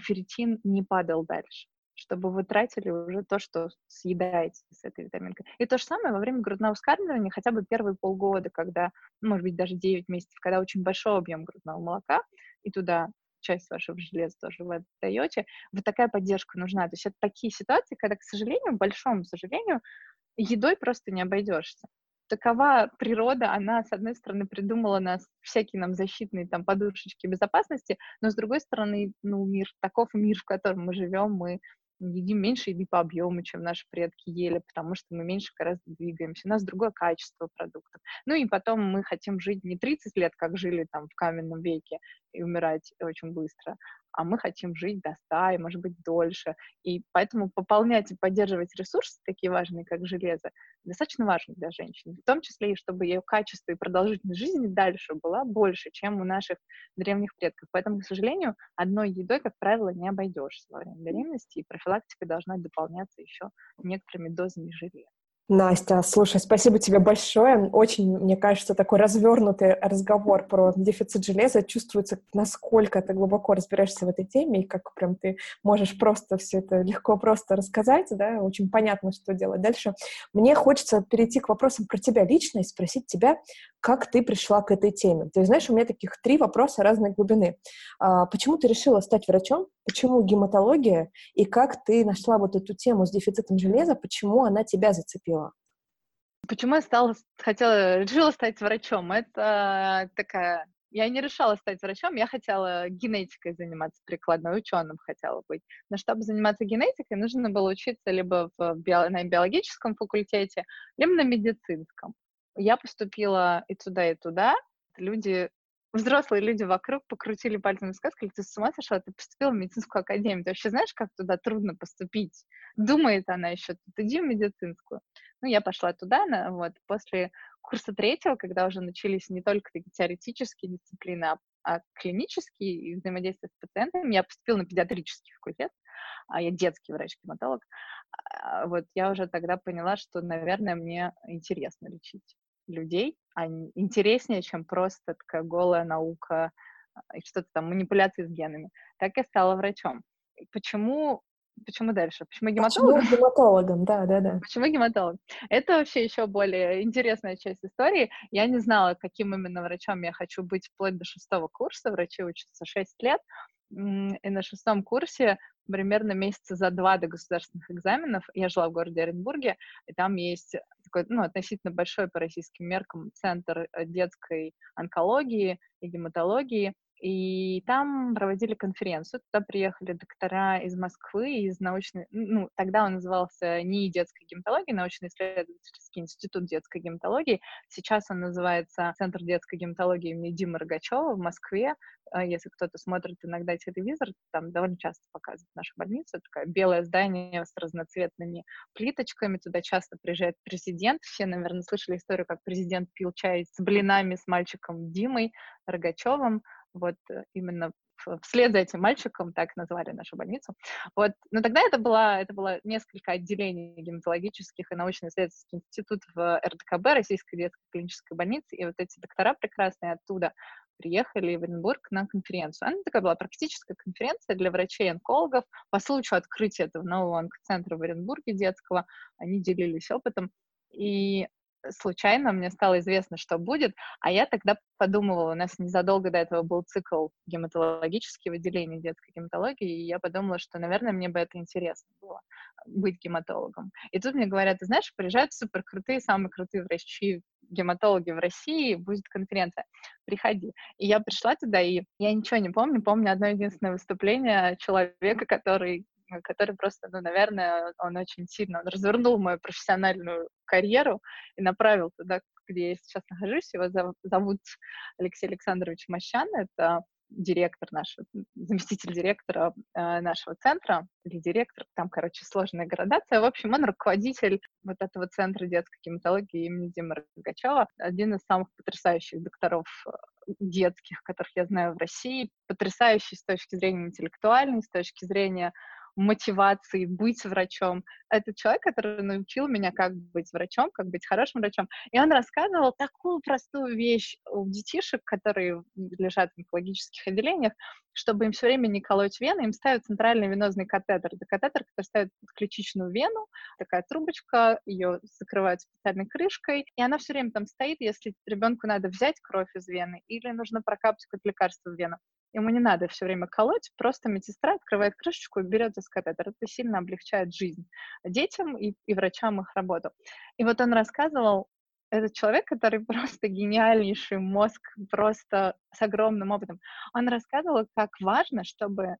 ферритин не падал дальше чтобы вы тратили уже то, что съедаете с этой витаминкой. И то же самое во время грудного вскармливания, хотя бы первые полгода, когда, может быть, даже 9 месяцев, когда очень большой объем грудного молока, и туда часть вашего железа тоже вы отдаете, вот такая поддержка нужна. То есть это такие ситуации, когда, к сожалению, большому сожалению, едой просто не обойдешься. Такова природа, она, с одной стороны, придумала нас всякие нам защитные там подушечки безопасности, но с другой стороны, ну, мир таков мир, в котором мы живем, мы едим меньше еды по объему, чем наши предки ели, потому что мы меньше гораздо двигаемся, у нас другое качество продуктов. Ну и потом мы хотим жить не 30 лет, как жили там в каменном веке, и умирать очень быстро, а мы хотим жить до 100 и, может быть, дольше. И поэтому пополнять и поддерживать ресурсы, такие важные, как железо, достаточно важно для женщин. В том числе и чтобы ее качество и продолжительность жизни дальше была больше, чем у наших древних предков. Поэтому, к сожалению, одной едой, как правило, не обойдешься во время беременности, и профилактика должна дополняться еще некоторыми дозами железа. Настя, слушай, спасибо тебе большое. Очень, мне кажется, такой развернутый разговор про дефицит железа. Чувствуется, насколько ты глубоко разбираешься в этой теме, и как прям ты можешь просто все это легко просто рассказать, да, очень понятно, что делать дальше. Мне хочется перейти к вопросам про тебя лично и спросить тебя, как ты пришла к этой теме. Ты знаешь, у меня таких три вопроса разной глубины. А, почему ты решила стать врачом? Почему гематология? И как ты нашла вот эту тему с дефицитом железа? Почему она тебя зацепила? Почему я стала, хотела, решила стать врачом? Это такая... Я не решала стать врачом, я хотела генетикой заниматься, прикладной ученым хотела быть. Но чтобы заниматься генетикой, нужно было учиться либо в био, на биологическом факультете, либо на медицинском. Я поступила и туда, и туда. Люди взрослые люди вокруг покрутили пальцем и сказали, ты с ума сошла, ты поступила в медицинскую академию, ты вообще знаешь, как туда трудно поступить? Думает она еще, ты иди в медицинскую. Ну, я пошла туда, на, вот, после курса третьего, когда уже начались не только теоретические дисциплины, а, а клинические и взаимодействие с пациентами, я поступила на педиатрический факультет, а я детский врач-гематолог, а, вот я уже тогда поняла, что, наверное, мне интересно лечить людей, они интереснее, чем просто такая голая наука а, и что-то там, манипуляции с генами. Так я стала врачом. Почему Почему дальше? Почему гематологом? Почему гематологом, да, да, да. Почему гематолог? Это вообще еще более интересная часть истории. Я не знала, каким именно врачом я хочу быть вплоть до шестого курса. Врачи учатся шесть лет. И на шестом курсе примерно месяца за два до государственных экзаменов я жила в городе Оренбурге, и там есть такой, ну, относительно большой по российским меркам центр э, детской онкологии и гематологии, и там проводили конференцию, туда приехали доктора из Москвы, из научной, ну, тогда он назывался НИИ детской гематологии, научно-исследовательский институт детской гематологии, сейчас он называется Центр детской гематологии имени Димы Рогачева в Москве, а если кто-то смотрит иногда телевизор, там довольно часто показывают нашу больницу, такое белое здание с разноцветными плиточками, туда часто приезжает президент, все, наверное, слышали историю, как президент пил чай с блинами с мальчиком Димой Рогачевым, вот э, именно вслед за этим мальчиком, так назвали нашу больницу. Вот. Но тогда это было, это было несколько отделений гематологических и научно-исследовательских институтов в РДКБ, Российской детской клинической больницы, и вот эти доктора прекрасные оттуда приехали в Оренбург на конференцию. Она такая была практическая конференция для врачей-онкологов по случаю открытия этого нового онкоцентра в Оренбурге детского. Они делились опытом. И случайно мне стало известно, что будет, а я тогда подумывала, у нас незадолго до этого был цикл гематологический в отделении детской гематологии, и я подумала, что, наверное, мне бы это интересно было, быть гематологом. И тут мне говорят, ты знаешь, приезжают супер крутые, самые крутые врачи, гематологи в России, будет конференция, приходи. И я пришла туда, и я ничего не помню, помню одно единственное выступление человека, который который просто, ну, наверное, он очень сильно он развернул мою профессиональную карьеру и направил туда, где я сейчас нахожусь. Его зовут Алексей Александрович Мощан, это директор нашего, заместитель директора э, нашего центра, или директор, там, короче, сложная градация. В общем, он руководитель вот этого центра детской гематологии имени Димы Рогачева, один из самых потрясающих докторов э, детских, которых я знаю в России, потрясающий с точки зрения интеллектуальной, с точки зрения мотивации быть врачом. Это человек, который научил меня, как быть врачом, как быть хорошим врачом. И он рассказывал такую простую вещь у детишек, которые лежат в онкологических отделениях, чтобы им все время не колоть вены, им ставят центральный венозный катетер. Это катетер, который ставит в ключичную вену, такая трубочка, ее закрывают специальной крышкой, и она все время там стоит, если ребенку надо взять кровь из вены или нужно прокапать какое-то лекарство в вену. Ему не надо все время колоть, просто медсестра открывает крышечку и берет из катетер. Это сильно облегчает жизнь детям и, и врачам их работу. И вот он рассказывал, этот человек, который просто гениальнейший мозг, просто с огромным опытом, он рассказывал, как важно, чтобы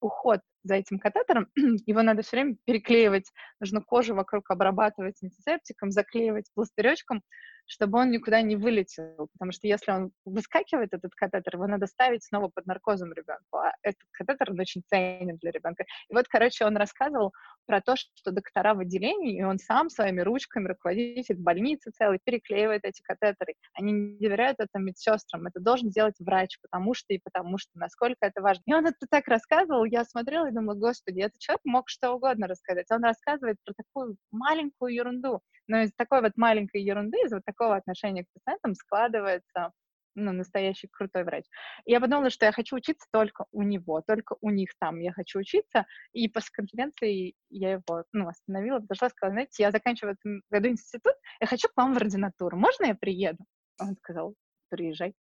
уход за этим катетером, его надо все время переклеивать, нужно кожу вокруг обрабатывать антисептиком, заклеивать пластыречком, чтобы он никуда не вылетел, потому что если он выскакивает, этот катетер, его надо ставить снова под наркозом ребенку, а этот катетер он очень ценен для ребенка. И вот, короче, он рассказывал про то, что доктора в отделении, и он сам своими ручками, руководитель больницы целый, переклеивает эти катетеры. Они не доверяют это медсестрам, это должен делать врач, потому что и потому что, насколько это важно. И он это так рассказывал, я смотрела и думала, господи, этот человек мог что угодно рассказать. Он рассказывает про такую маленькую ерунду, но из такой вот маленькой ерунды, из вот такого отношения к пациентам складывается ну, настоящий крутой врач. Я подумала, что я хочу учиться только у него, только у них там я хочу учиться. И после конференции я его, ну, остановила, подошла, сказала, знаете, я заканчиваю в этом году институт, я хочу к вам в ординатуру, можно я приеду? Он сказал, приезжай.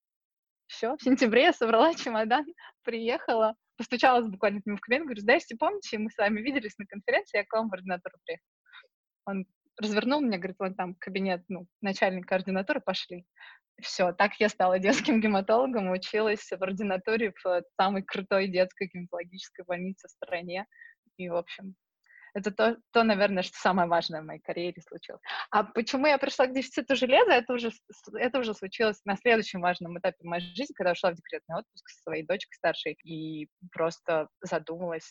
Все, в сентябре я собрала чемодан, приехала, постучалась буквально к нему в кабинет, говорю, здрасте, помните, мы с вами виделись на конференции, я к вам в ординатуру приехала. Он развернул меня, говорит, вон там кабинет, ну, начальник координатуры, пошли. Все, так я стала детским гематологом, училась в ординатуре в самой крутой детской гематологической больнице в стране. И, в общем, это то, то, наверное, что самое важное в моей карьере случилось. А почему я пришла к дефициту железа, это уже, это уже случилось на следующем важном этапе моей жизни, когда ушла в декретный отпуск со своей дочкой старшей и просто задумалась,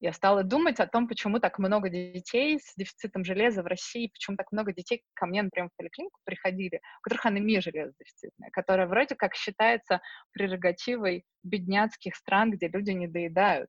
я стала думать о том, почему так много детей с дефицитом железа в России, почему так много детей ко мне, например, в поликлинику приходили, у которых анемия железодефицитная, которая вроде как считается прерогативой бедняцких стран, где люди не доедают.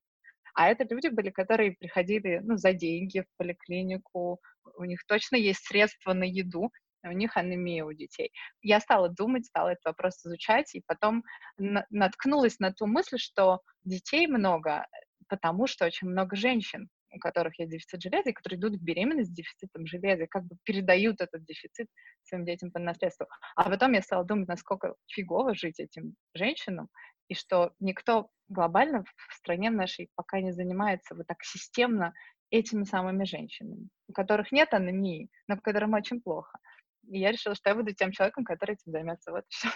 А это люди были, которые приходили ну, за деньги в поликлинику, у них точно есть средства на еду, у них анемия у детей. Я стала думать, стала этот вопрос изучать, и потом наткнулась на ту мысль, что детей много, потому что очень много женщин, у которых есть дефицит железа, и которые идут в беременность с дефицитом железа, и как бы передают этот дефицит своим детям по наследству. А потом я стала думать, насколько фигово жить этим женщинам, и что никто глобально в стране нашей пока не занимается вот так системно этими самыми женщинами, у которых нет анемии, но которым очень плохо. И я решила, что я буду тем человеком, который этим займется. Вот все.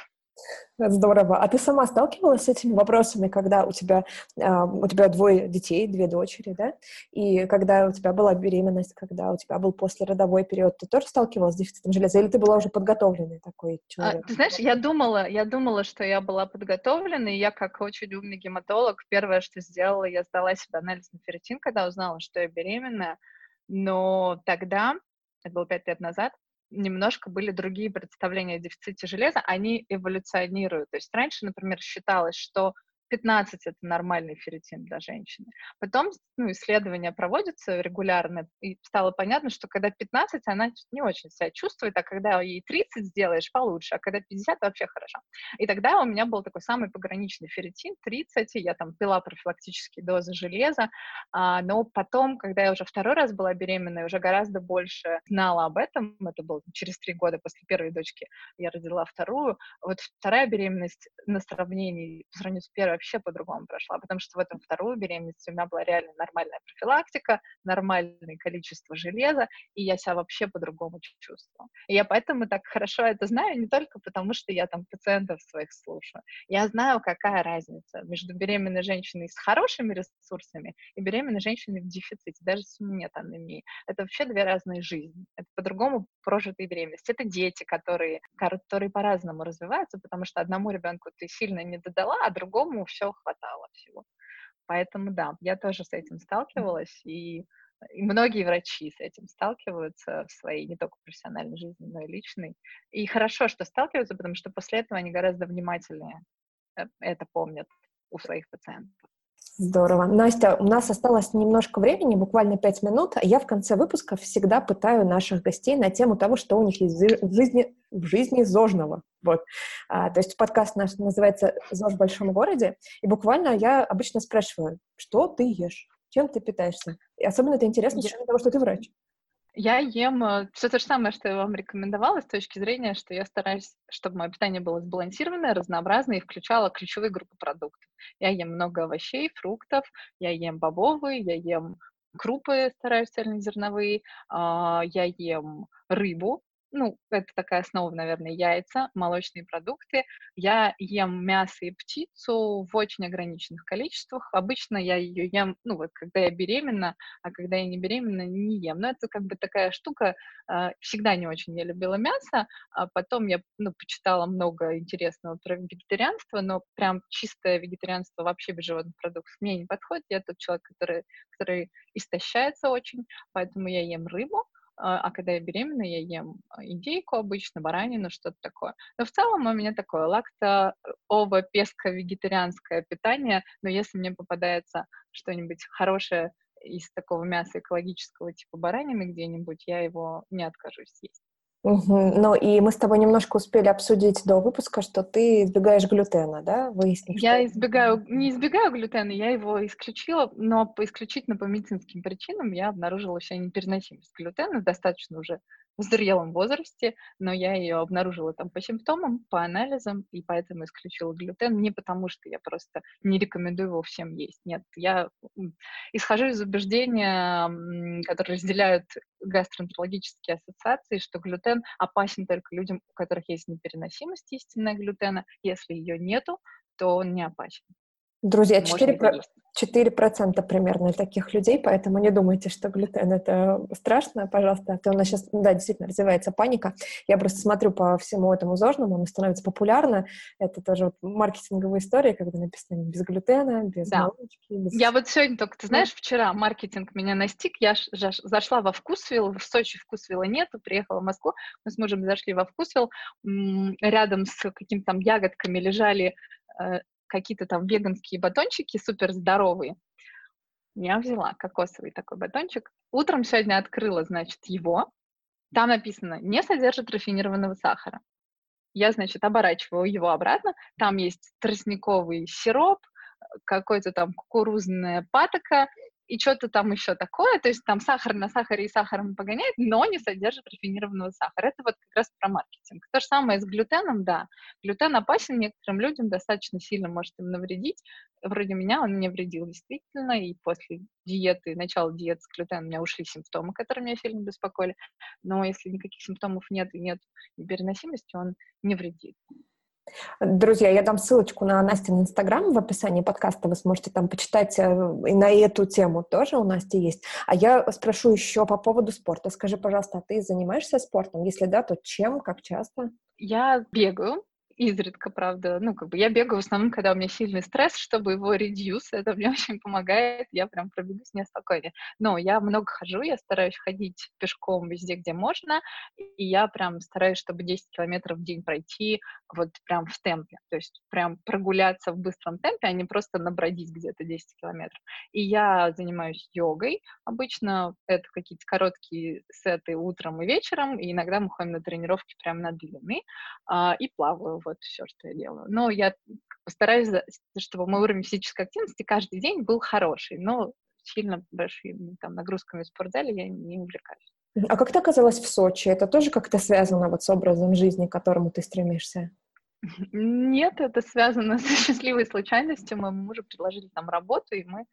Здорово. А ты сама сталкивалась с этими вопросами, когда у тебя, э, у тебя двое детей, две дочери, да? И когда у тебя была беременность, когда у тебя был послеродовой период, ты тоже сталкивалась с дефицитом железа? Или ты была уже подготовленной такой а, человек? А, ты знаешь, я думала, я думала, что я была подготовлена, и я, как очень умный гематолог, первое, что сделала, я сдала себе анализ на ферритин, когда узнала, что я беременная. Но тогда, это было пять лет назад, немножко были другие представления о дефиците железа, они эволюционируют. То есть раньше, например, считалось, что 15 это нормальный ферритин для женщины. Потом ну, исследования проводятся регулярно, и стало понятно, что когда 15, она не очень себя чувствует, а когда ей 30 сделаешь, получше, а когда 50, вообще хорошо. И тогда у меня был такой самый пограничный ферритин, 30, и я там пила профилактические дозы железа, а, но потом, когда я уже второй раз была беременной, уже гораздо больше знала об этом, это было через три года после первой дочки, я родила вторую, вот вторая беременность на сравнении, по сравнению с первой, вообще по-другому прошла, потому что в этом вторую беременность у меня была реально нормальная профилактика, нормальное количество железа, и я себя вообще по-другому чувствовала. И я поэтому так хорошо это знаю, не только потому, что я там пациентов своих слушаю. Я знаю, какая разница между беременной женщиной с хорошими ресурсами и беременной женщиной в дефиците, даже если у анемии. Это вообще две разные жизни. Это по-другому прожитые беременности. Это дети, которые, которые по-разному развиваются, потому что одному ребенку ты сильно не додала, а другому все хватало всего. Поэтому да, я тоже с этим сталкивалась, и, и многие врачи с этим сталкиваются в своей не только профессиональной жизни, но и личной. И хорошо, что сталкиваются, потому что после этого они гораздо внимательнее э, это помнят у своих пациентов. Здорово. Настя, у нас осталось немножко времени, буквально пять минут. Я в конце выпуска всегда пытаю наших гостей на тему того, что у них есть в жизни, в жизни зожного. Вот. А, то есть подкаст наш называется «ЗОЖ в большом городе», и буквально я обычно спрашиваю, что ты ешь, чем ты питаешься. И особенно это интересно учетом того, что ты врач. Я ем э, все то же самое, что я вам рекомендовала, с точки зрения, что я стараюсь, чтобы мое питание было сбалансированное, разнообразное и включало ключевые группы продуктов. Я ем много овощей, фруктов, я ем бобовые, я ем крупы, стараюсь цельнозерновые, а, я ем рыбу, ну, это такая основа, наверное, яйца, молочные продукты. Я ем мясо и птицу в очень ограниченных количествах. Обычно я ее ем, ну, вот, когда я беременна, а когда я не беременна, не ем. Но это как бы такая штука. А, всегда не очень я любила мясо, а потом я, ну, почитала много интересного про вегетарианство, но прям чистое вегетарианство вообще без животных продуктов мне не подходит. Я тот человек, который, который истощается очень, поэтому я ем рыбу, а, а когда я беременна, я ем а, индейку обычно, баранину, что-то такое. Но в целом у меня такое лакто ово песко вегетарианское питание, но если мне попадается что-нибудь хорошее из такого мяса экологического типа баранины где-нибудь, я его не откажусь есть. Угу. Ну и мы с тобой немножко успели обсудить до выпуска, что ты избегаешь глютена, да? Выяснить, я что... избегаю, не избегаю глютена, я его исключила, но исключительно по медицинским причинам я обнаружила себя непереносимость глютена, достаточно уже в зрелом возрасте, но я ее обнаружила там по симптомам, по анализам, и поэтому исключила глютен. Не потому, что я просто не рекомендую его всем есть. Нет, я исхожу из убеждения, которые разделяют гастроэнтерологические ассоциации, что глютен опасен только людям, у которых есть непереносимость истинная глютена. Если ее нету, то он не опасен. Друзья, 4%, 4% примерно таких людей, поэтому не думайте, что глютен — это страшно, пожалуйста. А то у нас сейчас, да, действительно развивается паника. Я просто смотрю по всему этому зожному, оно становится популярно. Это тоже вот маркетинговая история, когда написано без глютена, без да. молочки. Без... Я вот сегодня только, ты знаешь, вчера маркетинг меня настиг, я зашла во Вкусвилл, в Сочи Вкусвилла нету, приехала в Москву, мы с мужем зашли во Вкусвилл, рядом с какими-то там ягодками лежали э, какие-то там веганские батончики супер здоровые. Я взяла кокосовый такой батончик. Утром сегодня открыла, значит, его. Там написано, не содержит рафинированного сахара. Я, значит, оборачиваю его обратно. Там есть тростниковый сироп, какой-то там кукурузная патока, и что-то там еще такое, то есть там сахар на сахаре и сахаром погоняет, но не содержит рафинированного сахара. Это вот как раз про маркетинг. То же самое с глютеном, да. Глютен опасен некоторым людям, достаточно сильно может им навредить. Вроде меня он мне вредил действительно, и после диеты, начала диеты с глютеном у меня ушли симптомы, которые меня сильно беспокоили. Но если никаких симптомов нет и нет непереносимости, он не вредит. Друзья, я дам ссылочку на Настин Инстаграм в описании подкаста, вы сможете там почитать, э, и на эту тему тоже у Насти есть. А я спрошу еще по поводу спорта. Скажи, пожалуйста, а ты занимаешься спортом? Если да, то чем, как часто? Я бегаю, изредка, правда. Ну, как бы я бегаю в основном, когда у меня сильный стресс, чтобы его редюс. Это мне очень помогает. Я прям пробегусь не спокойнее. Но я много хожу, я стараюсь ходить пешком везде, где можно. И я прям стараюсь, чтобы 10 километров в день пройти вот прям в темпе. То есть прям прогуляться в быстром темпе, а не просто набродить где-то 10 километров. И я занимаюсь йогой. Обычно это какие-то короткие сеты утром и вечером. И иногда мы ходим на тренировки прям на длины. А, и плаваю вот все, что я делаю. Но я постараюсь, чтобы мой уровень физической активности каждый день был хороший, но сильно большими там, нагрузками в спортзале я не увлекаюсь. А как ты оказалась в Сочи? Это тоже как-то связано вот с образом жизни, к которому ты стремишься? Нет, это связано с счастливой случайностью. Моему мужу предложили там работу, и мы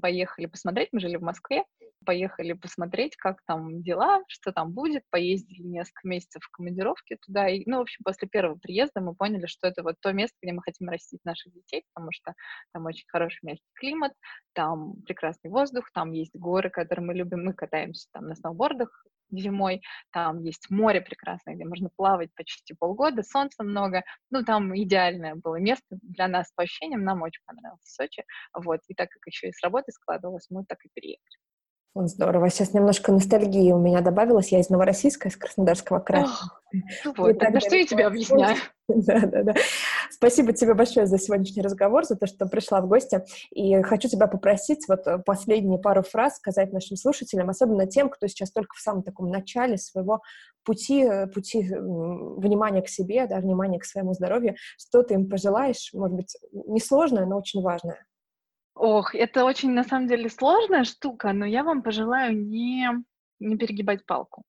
поехали посмотреть. Мы жили в Москве, поехали посмотреть, как там дела, что там будет, поездили несколько месяцев в командировке туда, и, ну, в общем, после первого приезда мы поняли, что это вот то место, где мы хотим растить наших детей, потому что там очень хороший мягкий климат, там прекрасный воздух, там есть горы, которые мы любим, мы катаемся там на сноубордах зимой, там есть море прекрасное, где можно плавать почти полгода, солнца много, ну, там идеальное было место для нас по ощущениям, нам очень понравилось в Сочи, вот, и так как еще и с работы складывалось, мы так и переехали. Здорово. Сейчас немножко ностальгии у меня добавилось. Я из Новороссийска, из Краснодарского края. Ну вот, тогда что я тебе объясняю? Да, да, да. Спасибо тебе большое за сегодняшний разговор, за то, что пришла в гости. И хочу тебя попросить вот э, последние пару фраз сказать нашим слушателям, особенно тем, кто сейчас только в самом таком начале своего пути, э, пути внимания к себе, да, внимания к своему здоровью. Что ты им пожелаешь? Может быть, несложное, но очень важное. Ох, это очень, на самом деле, сложная штука, но я вам пожелаю не, не перегибать палку.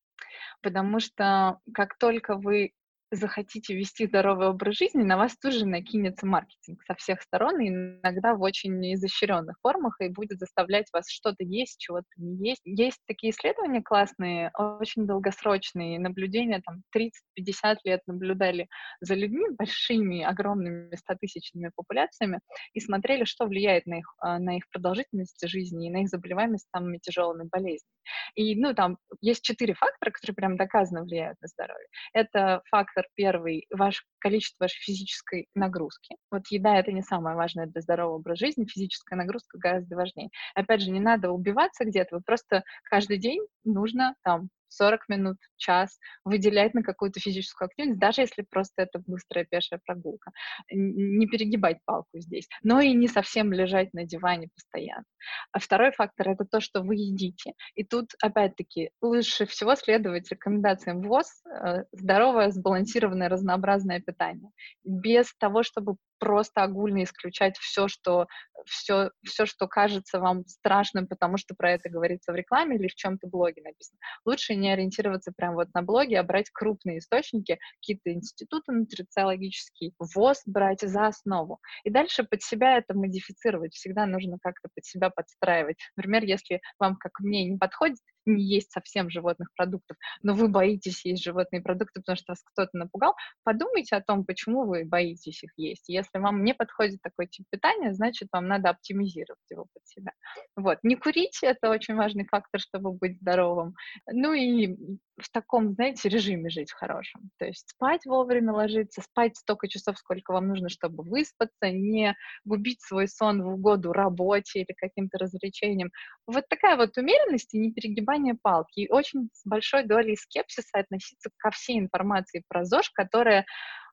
Потому что как только вы захотите вести здоровый образ жизни, на вас тоже накинется маркетинг со всех сторон, и иногда в очень изощренных формах, и будет заставлять вас что-то есть, чего-то не есть. Есть такие исследования классные, очень долгосрочные, наблюдения, там, 30-50 лет наблюдали за людьми большими, огромными, стотысячными популяциями, и смотрели, что влияет на их, а, на их продолжительность жизни и на их заболеваемость самыми тяжелыми болезнями. И, ну, там есть четыре фактора, которые прям доказанно влияют на здоровье. Это фактор первый, ваше количество вашей физической нагрузки. Вот еда — это не самое важное для здорового образа жизни, физическая нагрузка гораздо важнее. Опять же, не надо убиваться где-то, вы просто каждый день нужно там 40 минут, час выделять на какую-то физическую активность, даже если просто это быстрая пешая прогулка. Не перегибать палку здесь, но и не совсем лежать на диване постоянно. А второй фактор — это то, что вы едите. И тут, опять-таки, лучше всего следовать рекомендациям ВОЗ э, здоровое, сбалансированное, разнообразное питание. Без того, чтобы просто огульно исключать все, что, все, все, что кажется вам страшным, потому что про это говорится в рекламе или в чем-то блоге написано. Лучше не ориентироваться прямо вот на блоге, а брать крупные источники, какие-то институты нутрициологические, ВОЗ брать за основу. И дальше под себя это модифицировать. Всегда нужно как-то под себя подстраивать. Например, если вам, как мне, не подходит не есть совсем животных продуктов, но вы боитесь есть животные продукты, потому что вас кто-то напугал, подумайте о том, почему вы боитесь их есть. Если вам не подходит такой тип питания, значит, вам надо оптимизировать его под себя. Вот. Не курите, это очень важный фактор, чтобы быть здоровым. Ну и в таком, знаете, режиме жить хорошем. То есть спать вовремя ложиться, спать столько часов, сколько вам нужно, чтобы выспаться, не губить свой сон в угоду работе или каким-то развлечениям. Вот такая вот умеренность и не перегибание палки. И очень с большой долей скепсиса относиться ко всей информации про ЗОЖ, которая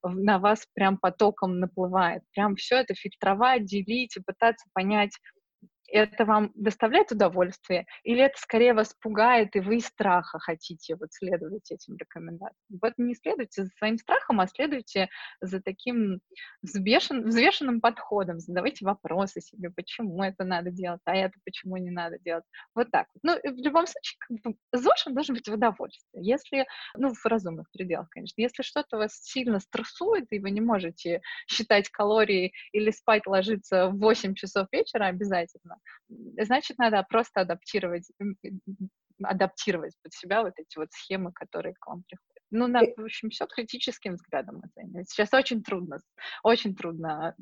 на вас прям потоком наплывает. Прям все это фильтровать, делить и пытаться понять, это вам доставляет удовольствие, или это скорее вас пугает, и вы из страха хотите вот следовать этим рекомендациям? Вот не следуйте за своим страхом, а следуйте за таким взвешен, взвешенным подходом, задавайте вопросы себе, почему это надо делать, а это почему не надо делать. Вот так. Ну, в любом случае, как бы, ЗОЖ должен быть в удовольствие. Если, ну, в разумных пределах, конечно. Если что-то вас сильно стрессует, и вы не можете считать калории или спать ложиться в 8 часов вечера обязательно, значит, надо просто адаптировать, адаптировать под себя вот эти вот схемы, которые к вам приходят. Ну, на, в общем, все критическим взглядом оценивать. Сейчас очень трудно, очень трудно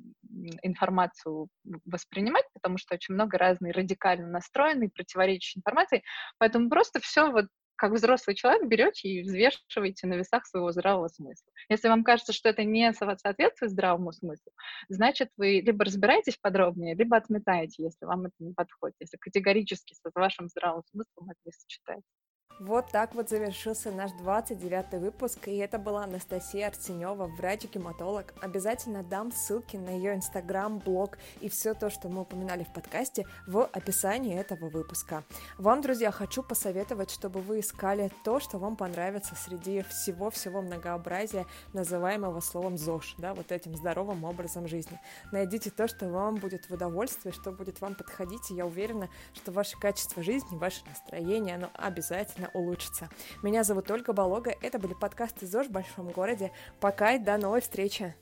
информацию воспринимать, потому что очень много разной радикально настроенной, противоречащей информации, поэтому просто все вот как взрослый человек берете и взвешиваете на весах своего здравого смысла. Если вам кажется, что это не соответствует здравому смыслу, значит, вы либо разбираетесь подробнее, либо отметаете, если вам это не подходит, если категорически с вашим здравым смыслом это не сочетается. Вот так вот завершился наш 29 выпуск, и это была Анастасия Арсенева, врач-гематолог. Обязательно дам ссылки на ее инстаграм, блог и все то, что мы упоминали в подкасте, в описании этого выпуска. Вам, друзья, хочу посоветовать, чтобы вы искали то, что вам понравится среди всего-всего многообразия, называемого словом ЗОЖ, да, вот этим здоровым образом жизни. Найдите то, что вам будет в удовольствие, что будет вам подходить, и я уверена, что ваше качество жизни, ваше настроение, оно обязательно улучшится. Меня зовут Ольга Болога, это были подкасты ЗОЖ в большом городе. Пока и до новой встречи!